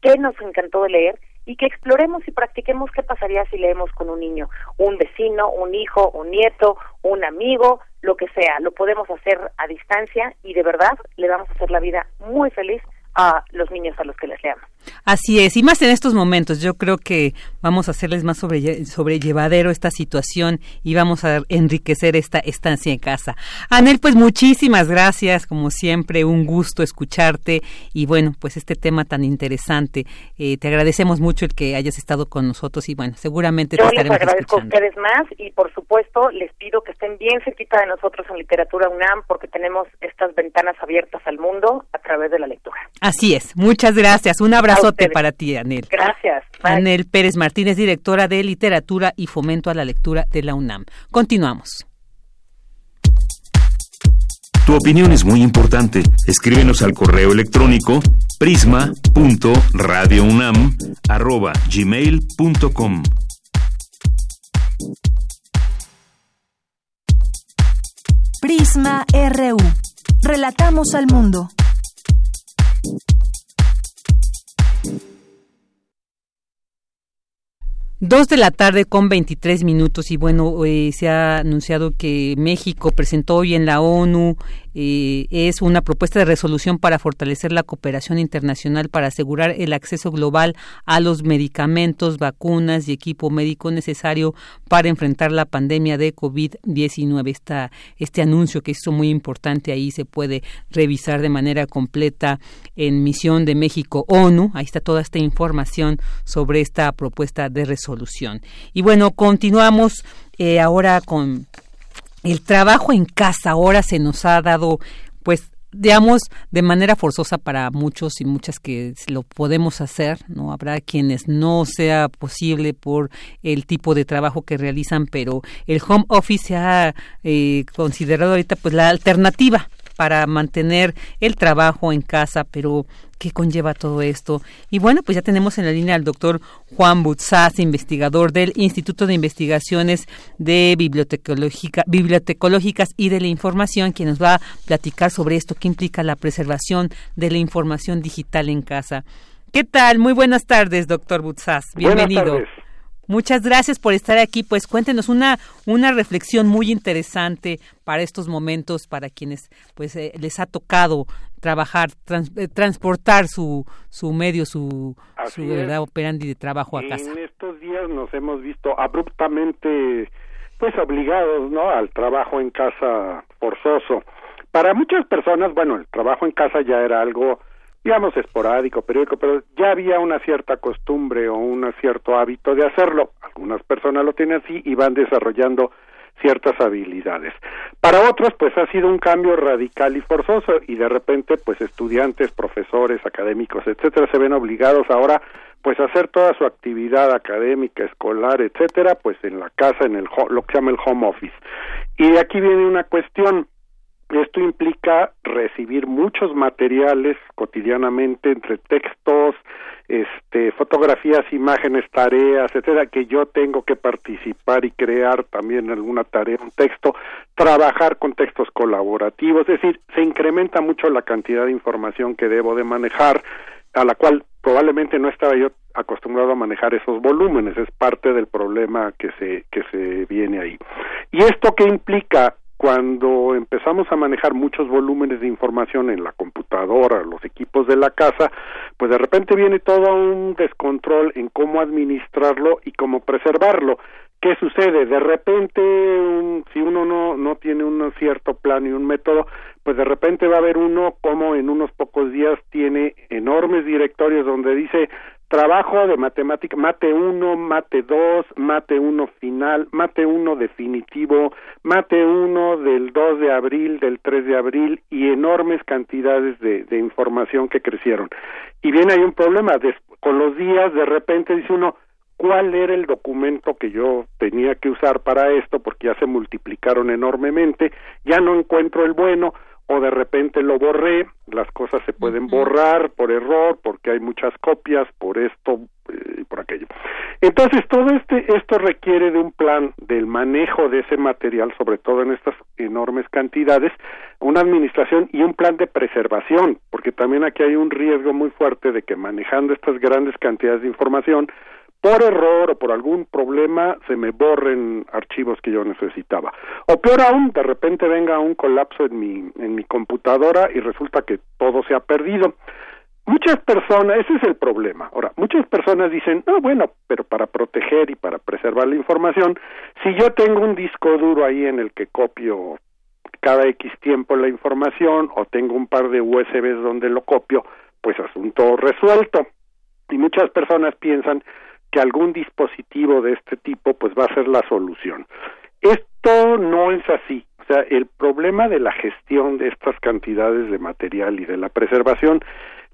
qué nos encantó de leer y que exploremos y practiquemos qué pasaría si leemos con un niño, un vecino, un hijo, un nieto, un amigo, lo que sea. Lo podemos hacer a distancia y de verdad le vamos a hacer la vida muy feliz a los niños a los que les leamos. Así es, y más en estos momentos, yo creo que vamos a hacerles más sobre, sobrellevadero esta situación y vamos a enriquecer esta estancia en casa. Anel, pues muchísimas gracias, como siempre, un gusto escucharte y bueno, pues este tema tan interesante, eh, te agradecemos mucho el que hayas estado con nosotros y bueno, seguramente yo te estaremos les agradezco escuchando. a ustedes más y por supuesto les pido que estén bien cerquita de nosotros en Literatura UNAM porque tenemos estas ventanas abiertas al mundo a través de la lectura. Así es, muchas gracias, un abrazote para ti, Anel. Gracias. Anel Pérez Martínez, directora de Literatura y Fomento a la Lectura de la UNAM. Continuamos. Tu opinión es muy importante. Escríbenos al correo electrónico prisma.radiounam@gmail.com. Prisma RU. Relatamos al mundo. Dos de la tarde con 23 minutos y bueno, eh, se ha anunciado que México presentó hoy en la ONU eh, es una propuesta de resolución para fortalecer la cooperación internacional para asegurar el acceso global a los medicamentos, vacunas y equipo médico necesario para enfrentar la pandemia de COVID-19. Esta, este anuncio que hizo muy importante ahí se puede revisar de manera completa en Misión de México ONU. Ahí está toda esta información sobre esta propuesta de resolución. Y bueno, continuamos eh, ahora con el trabajo en casa ahora se nos ha dado, pues, digamos, de manera forzosa para muchos y muchas que lo podemos hacer, ¿no? Habrá quienes no sea posible por el tipo de trabajo que realizan, pero el home office se ha eh, considerado ahorita pues la alternativa para mantener el trabajo en casa, pero ¿qué conlleva todo esto? Y bueno, pues ya tenemos en la línea al doctor Juan Butzaz, investigador del Instituto de Investigaciones de Bibliotecológicas y de la Información, quien nos va a platicar sobre esto, qué implica la preservación de la información digital en casa. ¿Qué tal? Muy buenas tardes, doctor Butzaz. Bienvenido. Muchas gracias por estar aquí. Pues cuéntenos una una reflexión muy interesante para estos momentos, para quienes pues eh, les ha tocado trabajar, trans, eh, transportar su su medio, su su verdad operandi de trabajo a casa. En estos días nos hemos visto abruptamente pues obligados, ¿no? Al trabajo en casa forzoso. Para muchas personas, bueno, el trabajo en casa ya era algo digamos esporádico, periódico, pero ya había una cierta costumbre o un cierto hábito de hacerlo. Algunas personas lo tienen así y van desarrollando ciertas habilidades. Para otros, pues ha sido un cambio radical y forzoso y de repente, pues estudiantes, profesores, académicos, etcétera, se ven obligados ahora pues a hacer toda su actividad académica, escolar, etcétera, pues en la casa, en el lo que se llama el home office. Y aquí viene una cuestión, esto implica recibir muchos materiales cotidianamente entre textos, este, fotografías, imágenes, tareas, etcétera, que yo tengo que participar y crear también alguna tarea, un texto, trabajar con textos colaborativos, es decir, se incrementa mucho la cantidad de información que debo de manejar, a la cual probablemente no estaba yo acostumbrado a manejar esos volúmenes, es parte del problema que se que se viene ahí. ¿Y esto qué implica? Cuando empezamos a manejar muchos volúmenes de información en la computadora, los equipos de la casa, pues de repente viene todo un descontrol en cómo administrarlo y cómo preservarlo. ¿Qué sucede? De repente, un, si uno no, no tiene un cierto plan y un método, pues de repente va a haber uno como en unos pocos días tiene enormes directorios donde dice trabajo de matemática, mate 1, mate 2, mate 1 final, mate 1 definitivo, mate 1 del 2 de abril, del 3 de abril y enormes cantidades de, de información que crecieron. Y viene hay un problema, con los días de repente dice uno, cuál era el documento que yo tenía que usar para esto, porque ya se multiplicaron enormemente, ya no encuentro el bueno, o de repente lo borré, las cosas se pueden borrar por error, porque hay muchas copias, por esto y por aquello. Entonces, todo este, esto requiere de un plan del manejo de ese material, sobre todo en estas enormes cantidades, una administración y un plan de preservación, porque también aquí hay un riesgo muy fuerte de que manejando estas grandes cantidades de información, por error o por algún problema se me borren archivos que yo necesitaba. O peor aún, de repente venga un colapso en mi, en mi computadora y resulta que todo se ha perdido. Muchas personas, ese es el problema. Ahora, muchas personas dicen, no, bueno, pero para proteger y para preservar la información, si yo tengo un disco duro ahí en el que copio cada X tiempo la información o tengo un par de USBs donde lo copio, pues asunto resuelto. Y muchas personas piensan que algún dispositivo de este tipo pues va a ser la solución. Esto no es así. O sea, el problema de la gestión de estas cantidades de material y de la preservación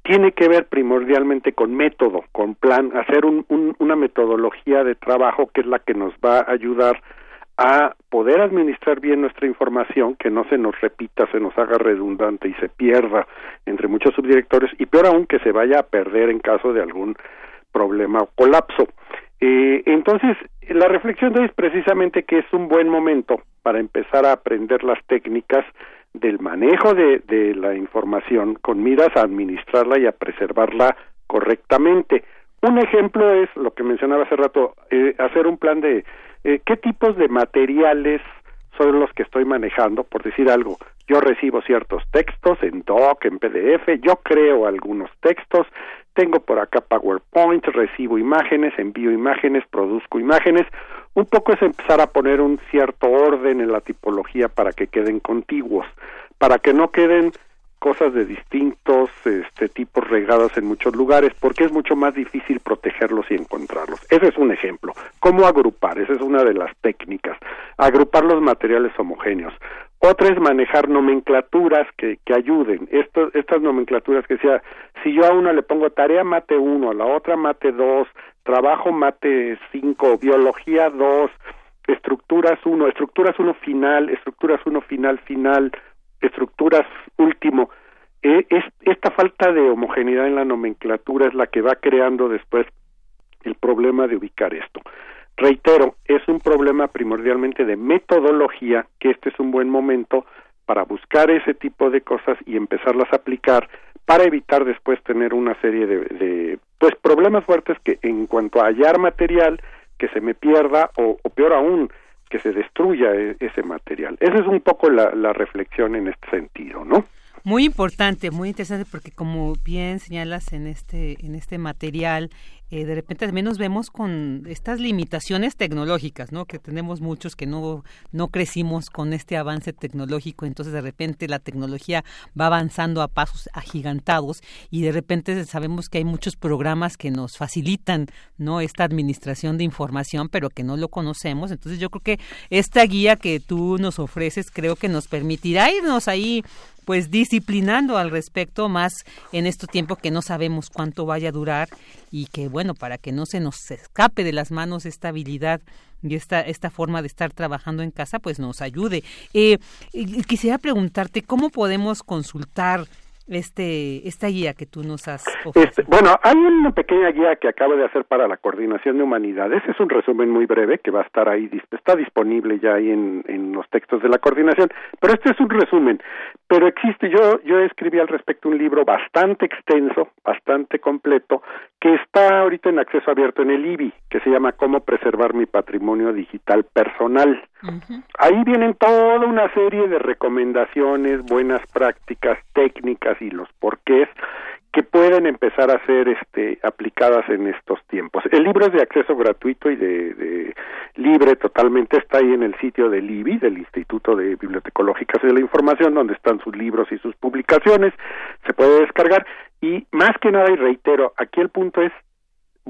tiene que ver primordialmente con método, con plan, hacer un, una metodología de trabajo que es la que nos va a ayudar a poder administrar bien nuestra información, que no se nos repita, se nos haga redundante y se pierda entre muchos subdirectores, y peor aún que se vaya a perder en caso de algún problema o colapso. Eh, entonces, la reflexión de hoy es precisamente que es un buen momento para empezar a aprender las técnicas del manejo de, de la información con miras a administrarla y a preservarla correctamente. Un ejemplo es lo que mencionaba hace rato, eh, hacer un plan de eh, qué tipos de materiales son los que estoy manejando, por decir algo, yo recibo ciertos textos en doc, en PDF, yo creo algunos textos, tengo por acá PowerPoint, recibo imágenes, envío imágenes, produzco imágenes. Un poco es empezar a poner un cierto orden en la tipología para que queden contiguos, para que no queden cosas de distintos este, tipos regadas en muchos lugares, porque es mucho más difícil protegerlos y encontrarlos. Ese es un ejemplo. ¿Cómo agrupar? Esa es una de las técnicas. Agrupar los materiales homogéneos. Otra es manejar nomenclaturas que, que ayuden. estas nomenclaturas que sea, si yo a una le pongo tarea mate 1, a la otra mate 2, trabajo mate 5, biología 2, estructuras 1, estructuras 1 final, estructuras 1 final final, estructuras último. E, es, esta falta de homogeneidad en la nomenclatura es la que va creando después el problema de ubicar esto. Reitero, es un problema primordialmente de metodología, que este es un buen momento para buscar ese tipo de cosas y empezarlas a aplicar para evitar después tener una serie de, pues problemas fuertes que en cuanto a hallar material que se me pierda o, peor aún que se destruya e, ese material. Esa es un poco la, reflexión en este sentido, ¿no? Muy importante, muy interesante porque como bien señalas en este en este material eh, de repente también nos vemos con estas limitaciones tecnológicas, ¿no? Que tenemos muchos que no, no crecimos con este avance tecnológico, entonces de repente la tecnología va avanzando a pasos agigantados y de repente sabemos que hay muchos programas que nos facilitan, ¿no? Esta administración de información, pero que no lo conocemos. Entonces yo creo que esta guía que tú nos ofreces creo que nos permitirá irnos ahí pues disciplinando al respecto más en este tiempo que no sabemos cuánto vaya a durar y que bueno, para que no se nos escape de las manos esta habilidad y esta, esta forma de estar trabajando en casa, pues nos ayude. Eh, quisiera preguntarte, ¿cómo podemos consultar este esta guía que tú nos has este, bueno, hay una pequeña guía que acabo de hacer para la coordinación de humanidades. Es un resumen muy breve que va a estar ahí, está disponible ya ahí en, en los textos de la coordinación. Pero este es un resumen. Pero existe, yo, yo escribí al respecto un libro bastante extenso, bastante completo, que está ahorita en acceso abierto en el IBI, que se llama Cómo preservar mi patrimonio digital personal. Ahí vienen toda una serie de recomendaciones, buenas prácticas, técnicas y los porqués que pueden empezar a ser este, aplicadas en estos tiempos. El libro es de acceso gratuito y de, libre totalmente, está ahí en el sitio del IBI, del Instituto de Bibliotecológicas y de la Información, donde están sus libros y sus publicaciones, se puede descargar. Y más que nada, y reitero, aquí el punto es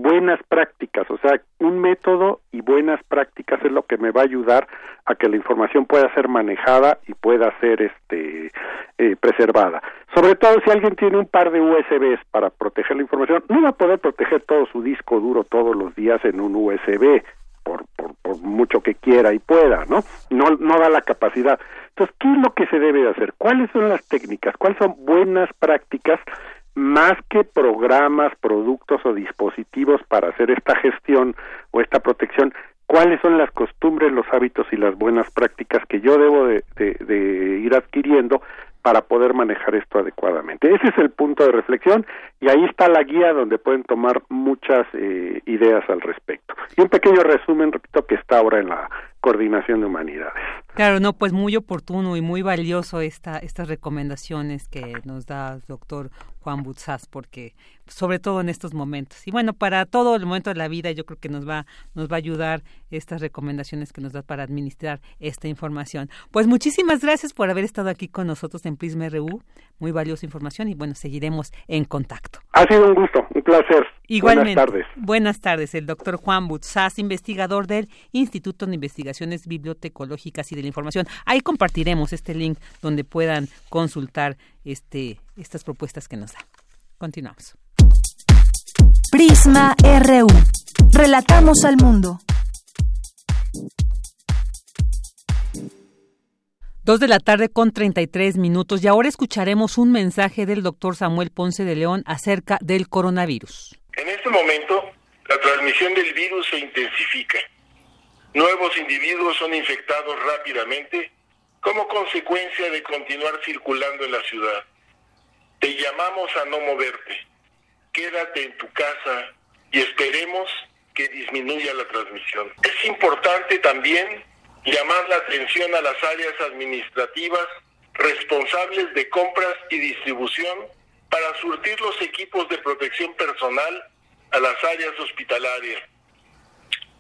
buenas prácticas, o sea, un método y buenas prácticas es lo que me va a ayudar a que la información pueda ser manejada y pueda ser este eh, preservada. Sobre todo si alguien tiene un par de USBs para proteger la información, no va a poder proteger todo su disco duro todos los días en un USB. Por, por, por mucho que quiera y pueda, ¿no? ¿no? No da la capacidad. Entonces, ¿qué es lo que se debe hacer? ¿Cuáles son las técnicas? ¿Cuáles son buenas prácticas más que programas, productos o dispositivos para hacer esta gestión o esta protección, cuáles son las costumbres, los hábitos y las buenas prácticas que yo debo de, ir adquiriendo para poder manejar esto adecuadamente. Ese es el punto de reflexión y ahí está la guía donde pueden tomar muchas eh, ideas al respecto. Y un pequeño resumen, repito, que está ahora en la coordinación de humanidades. Claro, no, pues muy oportuno y muy valioso esta, estas recomendaciones que nos da el doctor Juan Butzás, porque sobre todo en estos momentos. Y bueno, para todo el momento de la vida yo creo que nos va, nos va a ayudar estas recomendaciones que nos da para administrar esta información. Pues muchísimas gracias por haber estado aquí con nosotros en Prisma RU. Muy valiosa información y bueno, seguiremos en contacto. Ha sido un gusto, un placer. Igualmente. Buenas tardes. Buenas tardes. El doctor Juan Butzás, investigador del Instituto de Investigaciones Bibliotecológicas y de la Información. Ahí compartiremos este link donde puedan consultar este, estas propuestas que nos da. Continuamos. Prisma RU. Relatamos al mundo. Dos de la tarde con 33 minutos y ahora escucharemos un mensaje del doctor Samuel Ponce de León acerca del coronavirus. En este momento, la transmisión del virus se intensifica. Nuevos individuos son infectados rápidamente como consecuencia de continuar circulando en la ciudad. Te llamamos a no moverte. Quédate en tu casa y esperemos que disminuya la transmisión. Es importante también llamar la atención a las áreas administrativas responsables de compras y distribución para surtir los equipos de protección personal a las áreas hospitalarias.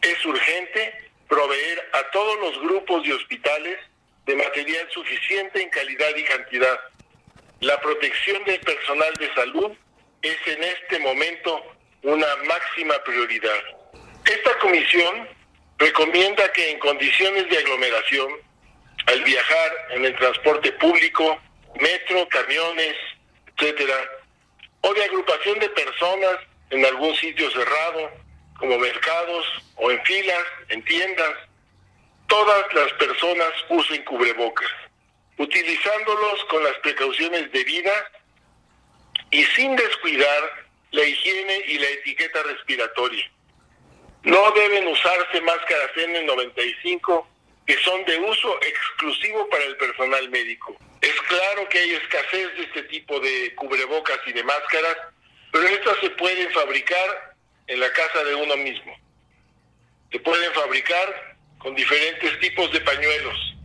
Es urgente proveer a todos los grupos de hospitales de material suficiente en calidad y cantidad. La protección del personal de salud es en este momento una máxima prioridad. Esta comisión recomienda que en condiciones de aglomeración, al viajar en el transporte público, metro, camiones, etcétera, o de agrupación de personas en algún sitio cerrado, como mercados o en filas, en tiendas, todas las personas usen cubrebocas, utilizándolos con las precauciones debidas y sin descuidar la higiene y la etiqueta respiratoria. No deben usarse máscaras N95 que son de uso exclusivo para el personal médico. Es claro que hay escasez de este tipo de cubrebocas y de máscaras, pero estas se pueden fabricar en la casa de uno mismo. Se pueden fabricar con diferentes tipos de pañuelos.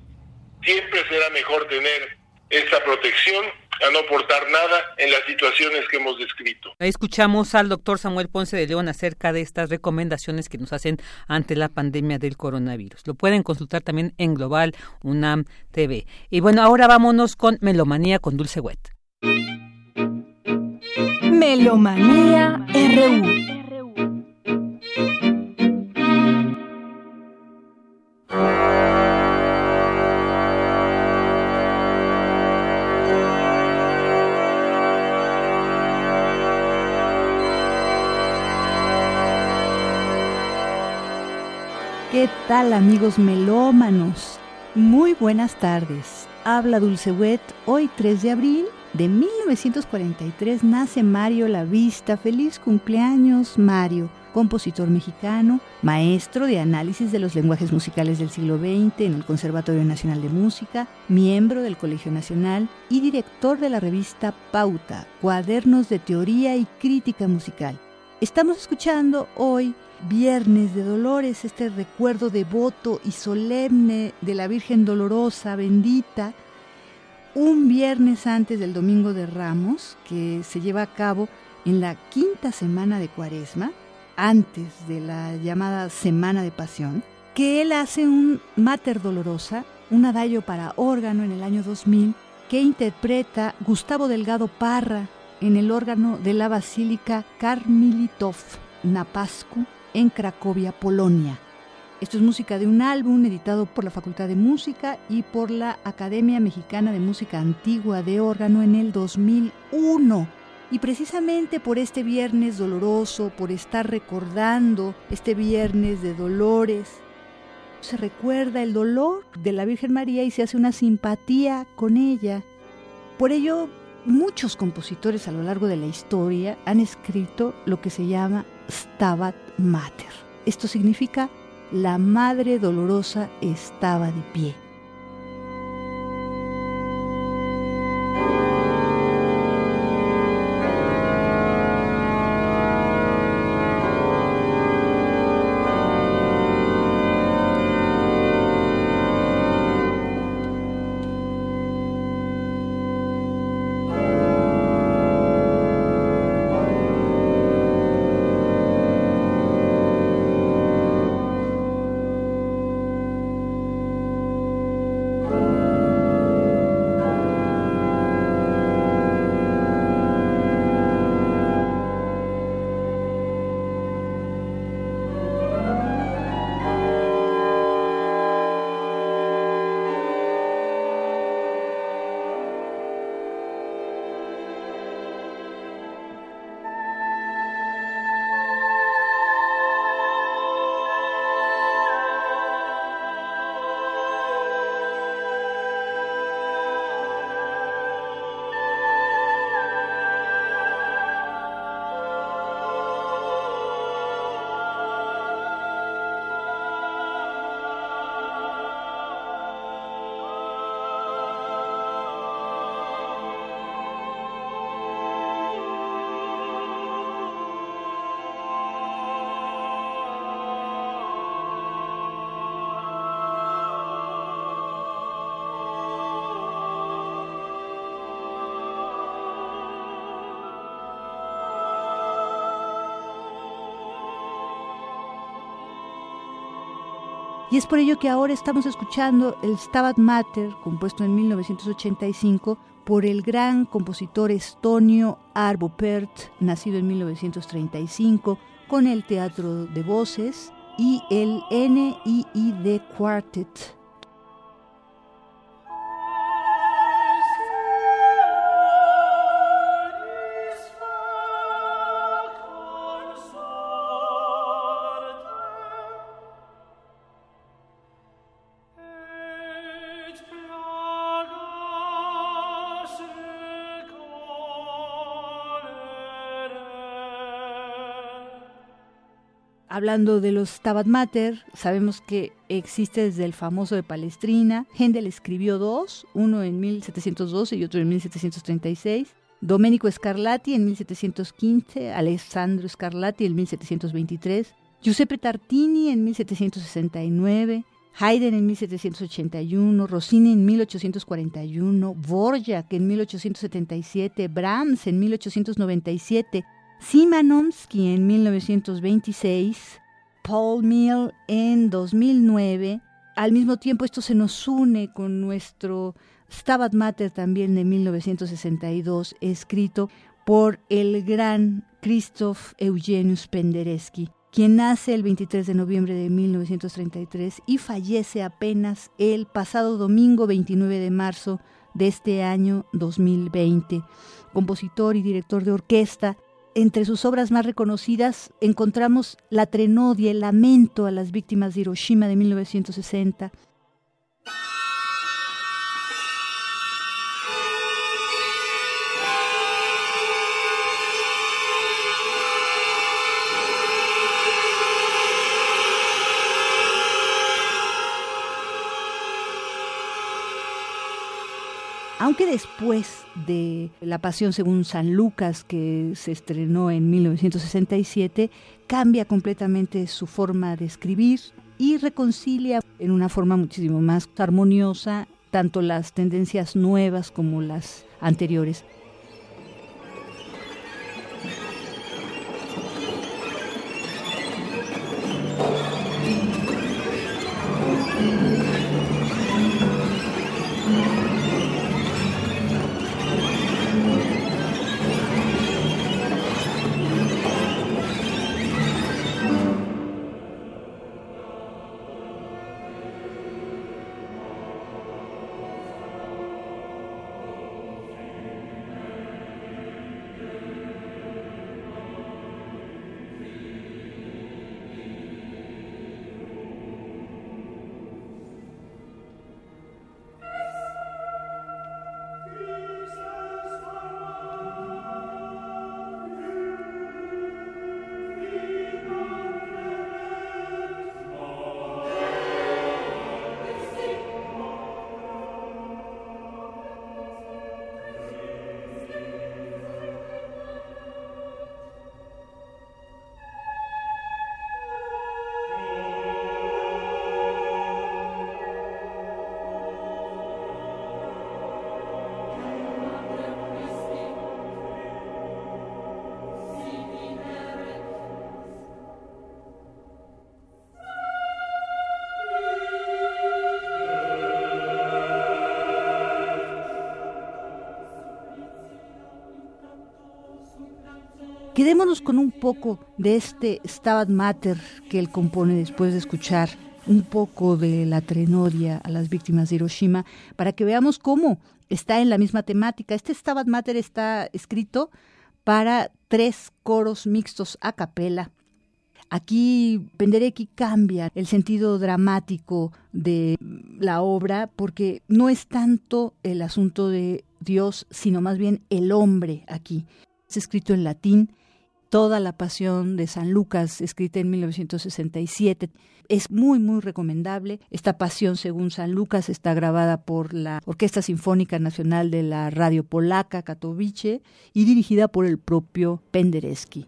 Siempre será mejor tener esta protección a no portar nada en las situaciones que hemos descrito. Escuchamos al doctor Samuel Ponce de León acerca de estas recomendaciones que nos hacen ante la pandemia del coronavirus. Lo pueden consultar también en Global UNAM TV. Y bueno, ahora vámonos con Melomanía con Dulce Wet. Melomanía RU. Tal amigos melómanos? Muy buenas tardes. Habla Dulce Wet. Hoy 3 de abril de 1943 nace Mario Lavista. Feliz cumpleaños Mario, compositor mexicano, maestro de análisis de los lenguajes musicales del siglo XX en el Conservatorio Nacional de Música, miembro del Colegio Nacional y director de la revista Pauta, Cuadernos de Teoría y Crítica Musical. Estamos escuchando hoy Viernes de Dolores, este recuerdo devoto y solemne de la Virgen Dolorosa, bendita, un viernes antes del Domingo de Ramos, que se lleva a cabo en la quinta semana de Cuaresma, antes de la llamada Semana de Pasión, que él hace un Mater Dolorosa, un adagio para órgano en el año 2000, que interpreta Gustavo Delgado Parra en el órgano de la Basílica Karmilitov Napascu en Cracovia, Polonia. Esto es música de un álbum editado por la Facultad de Música y por la Academia Mexicana de Música Antigua de órgano en el 2001. Y precisamente por este viernes doloroso, por estar recordando este viernes de dolores, se recuerda el dolor de la Virgen María y se hace una simpatía con ella. Por ello, muchos compositores a lo largo de la historia han escrito lo que se llama Stabat Mater. Esto significa la Madre Dolorosa estaba de pie. Y es por ello que ahora estamos escuchando el Stabat Mater, compuesto en 1985 por el gran compositor estonio Arvo Pärt, nacido en 1935, con el Teatro de Voces y el NIID Quartet Hablando de los Stabat Mater, sabemos que existe desde el famoso de Palestrina. Händel escribió dos, uno en 1712 y otro en 1736. Domenico Scarlatti en 1715, Alessandro Scarlatti en 1723, Giuseppe Tartini en 1769, Haydn en 1781, Rossini en 1841, Borjak en 1877, Brahms en 1897, Simanowski en 1926, Paul Mill en 2009. Al mismo tiempo esto se nos une con nuestro Stabat Mater también de 1962, escrito por el gran Christoph Eugenius Penderecki, quien nace el 23 de noviembre de 1933 y fallece apenas el pasado domingo 29 de marzo de este año 2020. Compositor y director de orquesta, entre sus obras más reconocidas encontramos La Trenodia, el lamento a las víctimas de Hiroshima de 1960, aunque después de La Pasión según San Lucas, que se estrenó en 1967, cambia completamente su forma de escribir y reconcilia en una forma muchísimo más armoniosa tanto las tendencias nuevas como las anteriores. Quedémonos con un poco de este Stabat Mater que él compone después de escuchar un poco de la trenodia a las víctimas de Hiroshima para que veamos cómo está en la misma temática. Este Stabat Mater está escrito para tres coros mixtos a capela. Aquí Penderecki cambia el sentido dramático de la obra porque no es tanto el asunto de Dios, sino más bien el hombre aquí. Es escrito en latín Toda la pasión de San Lucas, escrita en 1967. Es muy, muy recomendable. Esta pasión, según San Lucas, está grabada por la Orquesta Sinfónica Nacional de la Radio Polaca, Katowice, y dirigida por el propio Penderecki.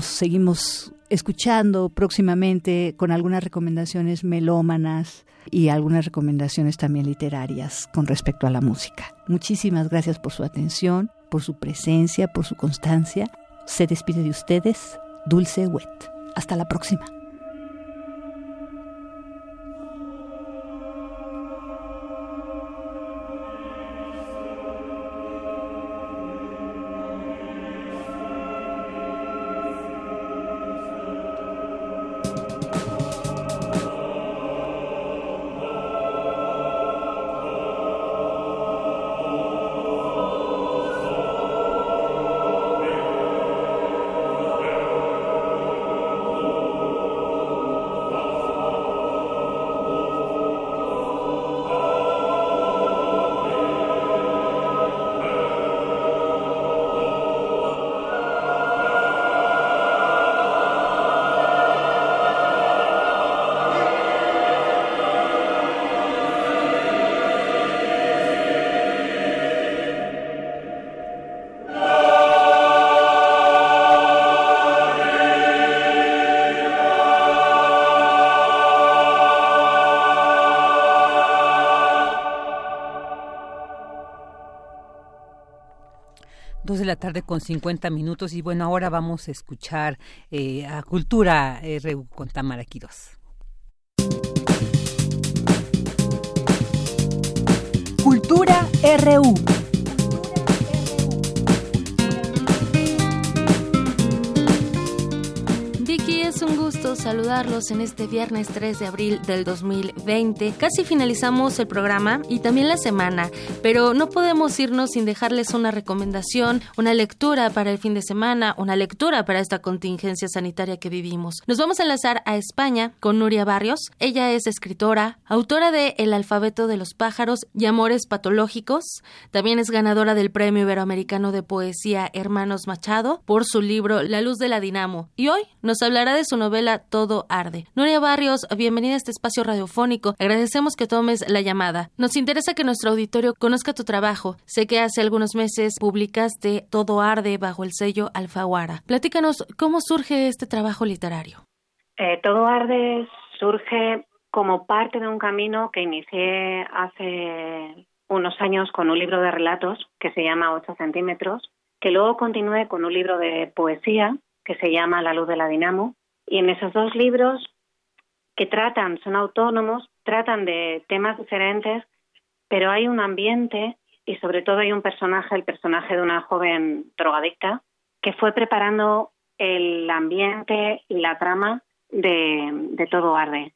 Nos seguimos escuchando próximamente con algunas recomendaciones melómanas y algunas recomendaciones también literarias con respecto a la música. Muchísimas gracias por su atención, por su presencia, por su constancia. Se despide de ustedes Dulce Wet. Hasta la próxima. La tarde con 50 minutos y bueno, ahora vamos a escuchar eh, a Cultura RU con Tamara Quiroz. Cultura RU. Saludarlos en este viernes 3 de abril del 2020. Casi finalizamos el programa y también la semana, pero no podemos irnos sin dejarles una recomendación, una lectura para el fin de semana, una lectura para esta contingencia sanitaria que vivimos. Nos vamos a enlazar a España con Nuria Barrios. Ella es escritora, autora de El alfabeto de los pájaros y Amores patológicos. También es ganadora del Premio Iberoamericano de Poesía Hermanos Machado por su libro La luz de la dinamo. Y hoy nos hablará de su novela Todo Arde. Nuria Barrios, bienvenida a este espacio radiofónico. Agradecemos que tomes la llamada. Nos interesa que nuestro auditorio conozca tu trabajo. Sé que hace algunos meses publicaste Todo Arde bajo el sello Alfaguara. Platícanos cómo surge este trabajo literario. Eh, Todo Arde surge como parte de un camino que inicié hace unos años con un libro de relatos que se llama 8 centímetros, que luego continué con un libro de poesía que se llama La luz de la dinamo y en esos dos libros que tratan, son autónomos, tratan de temas diferentes, pero hay un ambiente y sobre todo hay un personaje, el personaje de una joven drogadicta, que fue preparando el ambiente y la trama de, Todo Arde.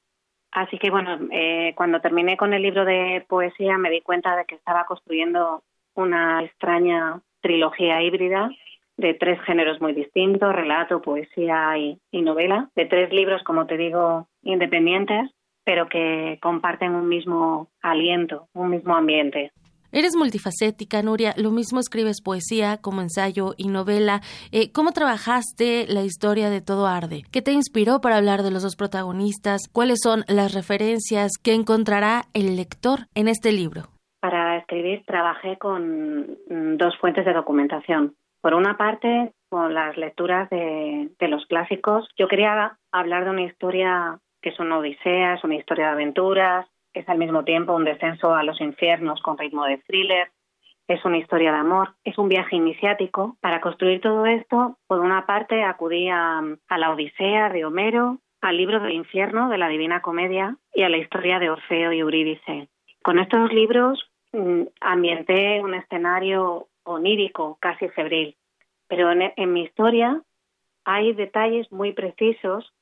Así que bueno, eh, cuando terminé con el libro de poesía me di cuenta de que estaba construyendo una extraña trilogía híbrida de tres géneros muy distintos, relato, poesía y, novela, de tres libros, como te digo, independientes, pero que comparten un mismo aliento, un mismo ambiente. Eres multifacética, Nuria. Lo mismo escribes poesía como ensayo y novela. Eh, ¿Cómo trabajaste la historia de Todo Arde? ¿Qué te inspiró para hablar de los dos protagonistas? ¿Cuáles son las referencias que encontrará el lector en este libro? Para escribir trabajé con mm, dos fuentes de documentación. Por una parte, con las lecturas de, los clásicos, yo quería hablar de una historia que es una odisea, es una historia de aventuras, es al mismo tiempo un descenso a los infiernos con ritmo de thriller, es una historia de amor, es un viaje iniciático. Para construir todo esto, por una parte acudí a, a, la Odisea de Homero, al libro del infierno de la Divina Comedia y a la historia de Orfeo y Eurídice. Con estos libros mm, ambienté un escenario onírico, casi febril. Pero en, mi historia hay detalles muy precisos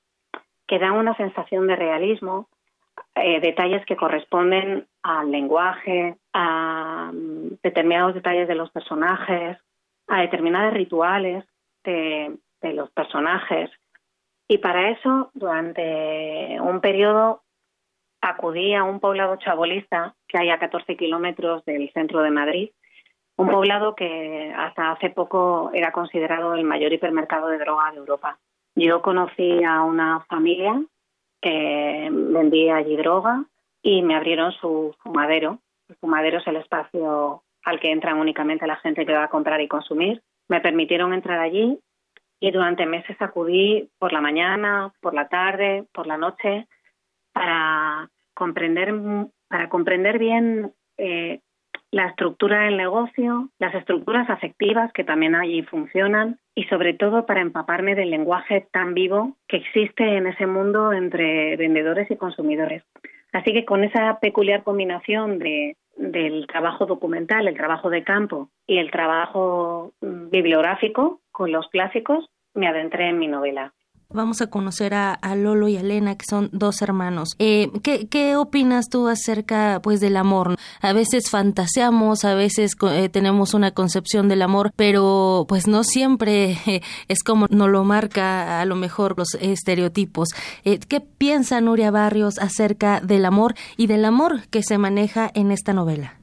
que dan una sensación de realismo, eh, detalles que corresponden al lenguaje, a mm, determinados detalles de los personajes, a determinados rituales de, de los personajes. Y para eso, durante un periodo, acudí a un poblado chabolista que hay a 14 kilómetros del centro de Madrid un poblado que hasta hace poco era considerado el mayor hipermercado de droga de Europa. Yo conocí a una familia que vendía allí droga y me abrieron su fumadero. El fumadero es el espacio al que entran únicamente la gente que va a comprar y consumir. Me permitieron entrar allí y durante meses acudí por la mañana, por la tarde, por la noche para comprender para comprender bien eh, la estructura del negocio, las estructuras afectivas que también allí funcionan y sobre todo para empaparme del lenguaje tan vivo que existe en ese mundo entre vendedores y consumidores. Así que con esa peculiar combinación de, del trabajo documental, el trabajo de campo y el trabajo mm, bibliográfico con los clásicos, me adentré en mi novela. Vamos a conocer a, Lolo y a Elena, que son dos hermanos. Eh, ¿qué, ¿qué, opinas tú acerca pues del amor? A veces fantaseamos, a veces eh, tenemos una concepción del amor, pero pues no siempre es como nos lo marca a lo mejor los estereotipos. Eh, ¿Qué piensa Nuria Barrios acerca del amor y del amor que se maneja en esta novela?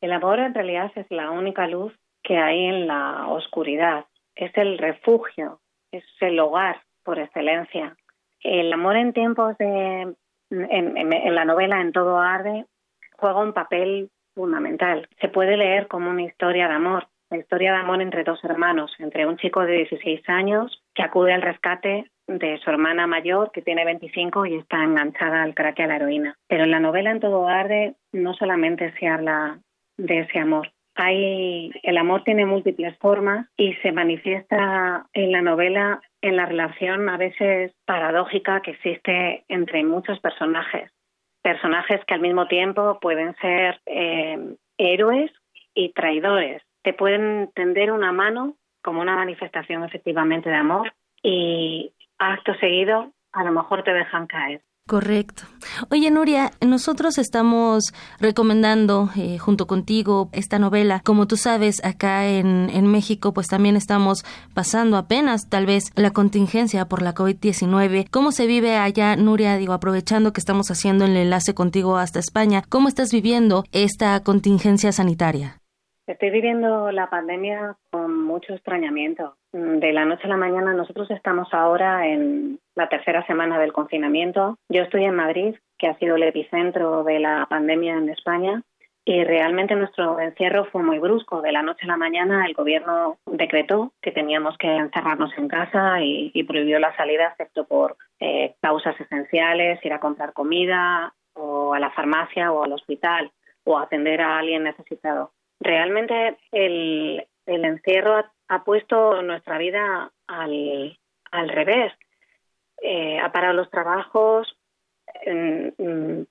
El amor en realidad es la única luz que hay en la oscuridad, es el refugio, es el hogar por excelencia. El amor en tiempos de, en, la novela En todo arde juega un papel fundamental. Se puede leer como una historia de amor, la historia de amor entre dos hermanos, entre un chico de 16 años que acude al rescate de su hermana mayor que tiene 25 y está enganchada al crack y a la heroína. Pero en la novela En todo arde no solamente se habla de ese amor, hay el amor tiene múltiples formas y se manifiesta en la novela en la relación a veces paradójica que existe entre muchos personajes. Personajes que al mismo tiempo pueden ser eh, héroes y traidores. Te pueden tender una mano como una manifestación efectivamente de amor y acto seguido a lo mejor te dejan caer. Correcto. Oye, Nuria, nosotros estamos recomendando eh, junto contigo esta novela. Como tú sabes, acá en, en México, pues también estamos pasando apenas tal vez la contingencia por la COVID-19. ¿Cómo se vive allá, Nuria? Digo, aprovechando que estamos haciendo el enlace contigo hasta España, ¿cómo estás viviendo esta contingencia sanitaria? Estoy viviendo la pandemia con mucho extrañamiento. De la noche a la mañana nosotros estamos ahora en la tercera semana del confinamiento. Yo estoy en Madrid, que ha sido el epicentro de la pandemia en España, y realmente nuestro encierro fue muy brusco. De la noche a la mañana el gobierno decretó que teníamos que encerrarnos en casa y, prohibió la salida excepto por eh, causas esenciales, ir a comprar comida o a la farmacia o al hospital o atender a alguien necesitado realmente el, encierro ha, puesto nuestra vida al, al revés. Eh, ha parado los trabajos, mm,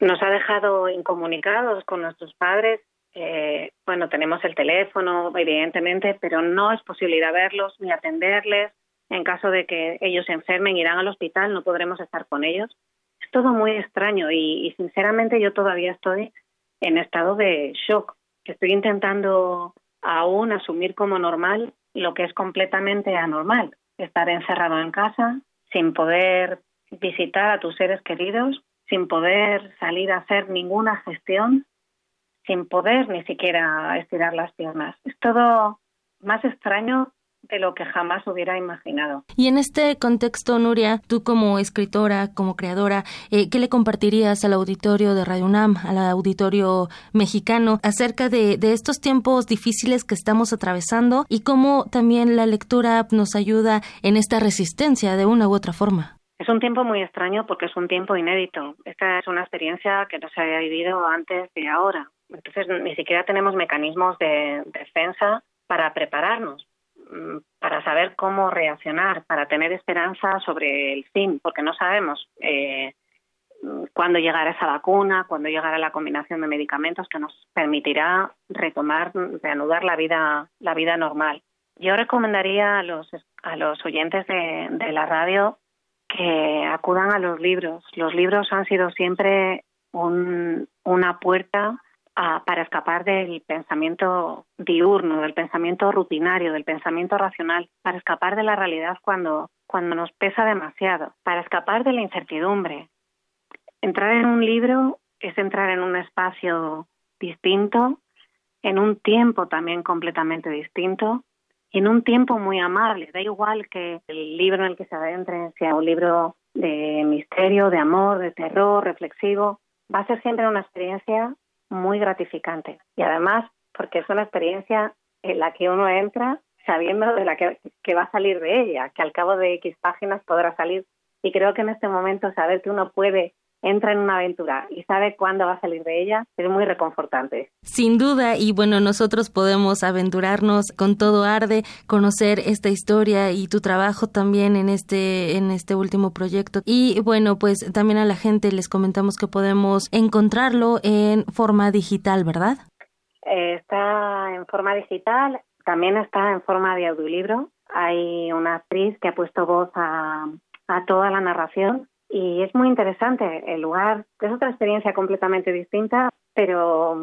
nos ha dejado incomunicados con nuestros padres. Eh, bueno, tenemos el teléfono, evidentemente, pero no es posibilidad verlos ni atenderles. En caso de que ellos se enfermen, irán al hospital, no podremos estar con ellos. Es todo muy extraño y, y sinceramente yo todavía estoy en estado de shock estoy intentando aún asumir como normal lo que es completamente anormal, estar encerrado en casa sin poder visitar a tus seres queridos, sin poder salir a hacer ninguna gestión, sin poder ni siquiera estirar las piernas. Es todo más extraño de lo que jamás hubiera imaginado. Y en este contexto, Nuria, tú como escritora, como creadora, eh, ¿qué le compartirías al auditorio de Radio UNAM, al auditorio mexicano, acerca de, de estos tiempos difíciles que estamos atravesando y cómo también la lectura nos ayuda en esta resistencia de una u otra forma? Es un tiempo muy extraño porque es un tiempo inédito. Esta es una experiencia que no se había vivido antes de ahora. Entonces, ni siquiera tenemos mecanismos de defensa para prepararnos para saber cómo reaccionar, para tener esperanza sobre el fin, porque no sabemos eh, cuándo llegará esa vacuna, cuándo llegará la combinación de medicamentos que nos permitirá retomar, reanudar la vida, la vida normal. Yo recomendaría a los, a los oyentes de, de la radio que acudan a los libros. Los libros han sido siempre un, una puerta para escapar del pensamiento diurno, del pensamiento rutinario, del pensamiento racional, para escapar de la realidad cuando, cuando nos pesa demasiado, para escapar de la incertidumbre. Entrar en un libro es entrar en un espacio distinto, en un tiempo también completamente distinto, en un tiempo muy amable. Da igual que el libro en el que se adentre sea un libro de misterio, de amor, de terror, reflexivo, va a ser siempre una experiencia muy gratificante. Y además, porque es una experiencia en la que uno entra sabiendo de la que, va a salir de ella, que al cabo de X páginas podrá salir. Y creo que en este momento saber que uno puede entra en una aventura y sabe cuándo va a salir de ella, es muy reconfortante. Sin duda, y bueno, nosotros podemos aventurarnos con todo arde, conocer esta historia y tu trabajo también en este, en este último proyecto. Y bueno, pues también a la gente les comentamos que podemos encontrarlo en forma digital, ¿verdad? Eh, está en forma digital, también está en forma de audiolibro. Hay una actriz que ha puesto voz a, a toda la narración y es muy interesante. El lugar es otra experiencia completamente distinta, pero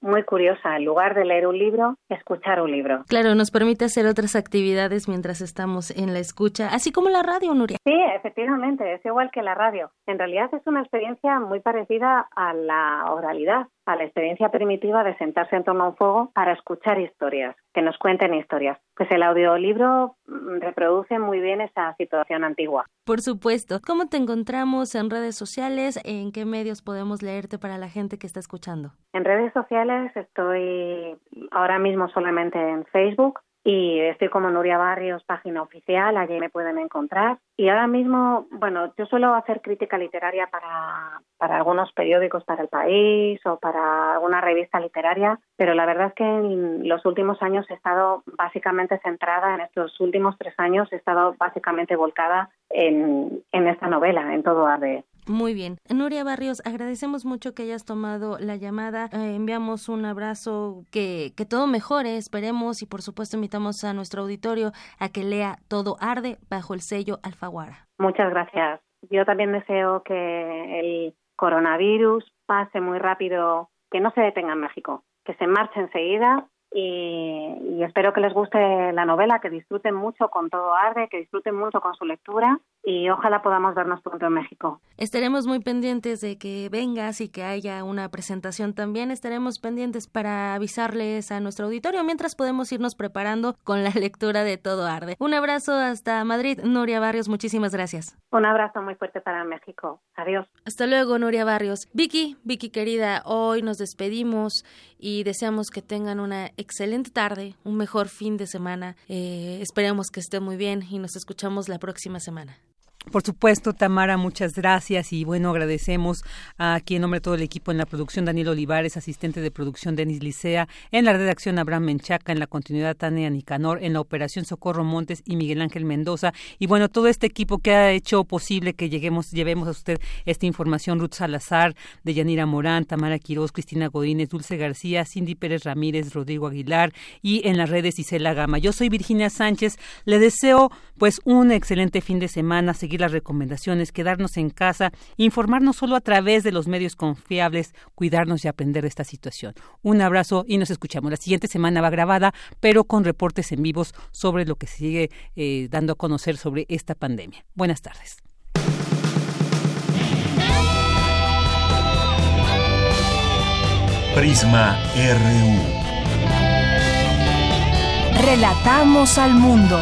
muy curiosa. En lugar de leer un libro, escuchar un libro. Claro, nos permite hacer otras actividades mientras estamos en la escucha, así como la radio, Nuria. Sí, efectivamente, es igual que la radio. En realidad es una experiencia muy parecida a la oralidad a la experiencia primitiva de sentarse en torno a un fuego para escuchar historias, que nos cuenten historias. Pues el audiolibro mm, reproduce muy bien esa situación antigua. Por supuesto. ¿Cómo te encontramos en redes sociales? ¿En qué medios podemos leerte para la gente que está escuchando? En redes sociales estoy ahora mismo solamente en Facebook y estoy como Nuria Barrios, página oficial, allí me pueden encontrar. Y ahora mismo, bueno, yo suelo hacer crítica literaria para, para algunos periódicos para el país o para alguna revista literaria, pero la verdad es que en los últimos años he estado básicamente centrada, en estos últimos tres años he estado básicamente volcada en, en esta novela, en todo ADE. Muy bien. Nuria Barrios, agradecemos mucho que hayas tomado la llamada. Eh, enviamos un abrazo, que, que todo mejore, esperemos, y por supuesto invitamos a nuestro auditorio a que lea Todo Arde bajo el sello Alfaguara. Muchas gracias. Yo también deseo que el coronavirus pase muy rápido, que no se detenga en México, que se marche enseguida y, y, espero que les guste la novela, que disfruten mucho con todo arde, que disfruten mucho con su lectura y ojalá podamos vernos pronto en México. Estaremos muy pendientes de que vengas y que haya una presentación también. Estaremos pendientes para avisarles a nuestro auditorio mientras podemos irnos preparando con la lectura de Todo Arde. Un abrazo hasta Madrid. Nuria Barrios, muchísimas gracias. Un abrazo muy fuerte para México. Adiós. Hasta luego, Nuria Barrios. Vicky, Vicky querida, hoy nos despedimos y deseamos que tengan una excelente tarde, un mejor fin de semana. Eh, esperemos que esté muy bien y nos escuchamos la próxima semana. Por supuesto, Tamara, muchas gracias y bueno, agradecemos aquí en nombre de todo el equipo en la producción Daniel Olivares, asistente de producción Denis Licea, en la redacción Abraham Menchaca, en la continuidad Tania Nicanor, en la operación Socorro Montes y Miguel Ángel Mendoza y bueno, todo este equipo que ha hecho posible que lleguemos, llevemos a usted esta información, Ruth Salazar, de Yanira Morán, Tamara Quiroz, Cristina Godínez, Dulce García, Cindy Pérez Ramírez, Rodrigo Aguilar y en las redes Isela Gama. Yo soy Virginia Sánchez, le deseo pues un excelente fin de semana, seguir las recomendaciones, quedarnos en casa, informarnos solo a través de los medios confiables, cuidarnos y aprender de esta situación. Un abrazo y nos escuchamos. La siguiente semana va grabada, pero con reportes en vivos sobre lo que sigue eh, dando a conocer sobre esta pandemia. Buenas tardes. Prisma RU. Relatamos al mundo.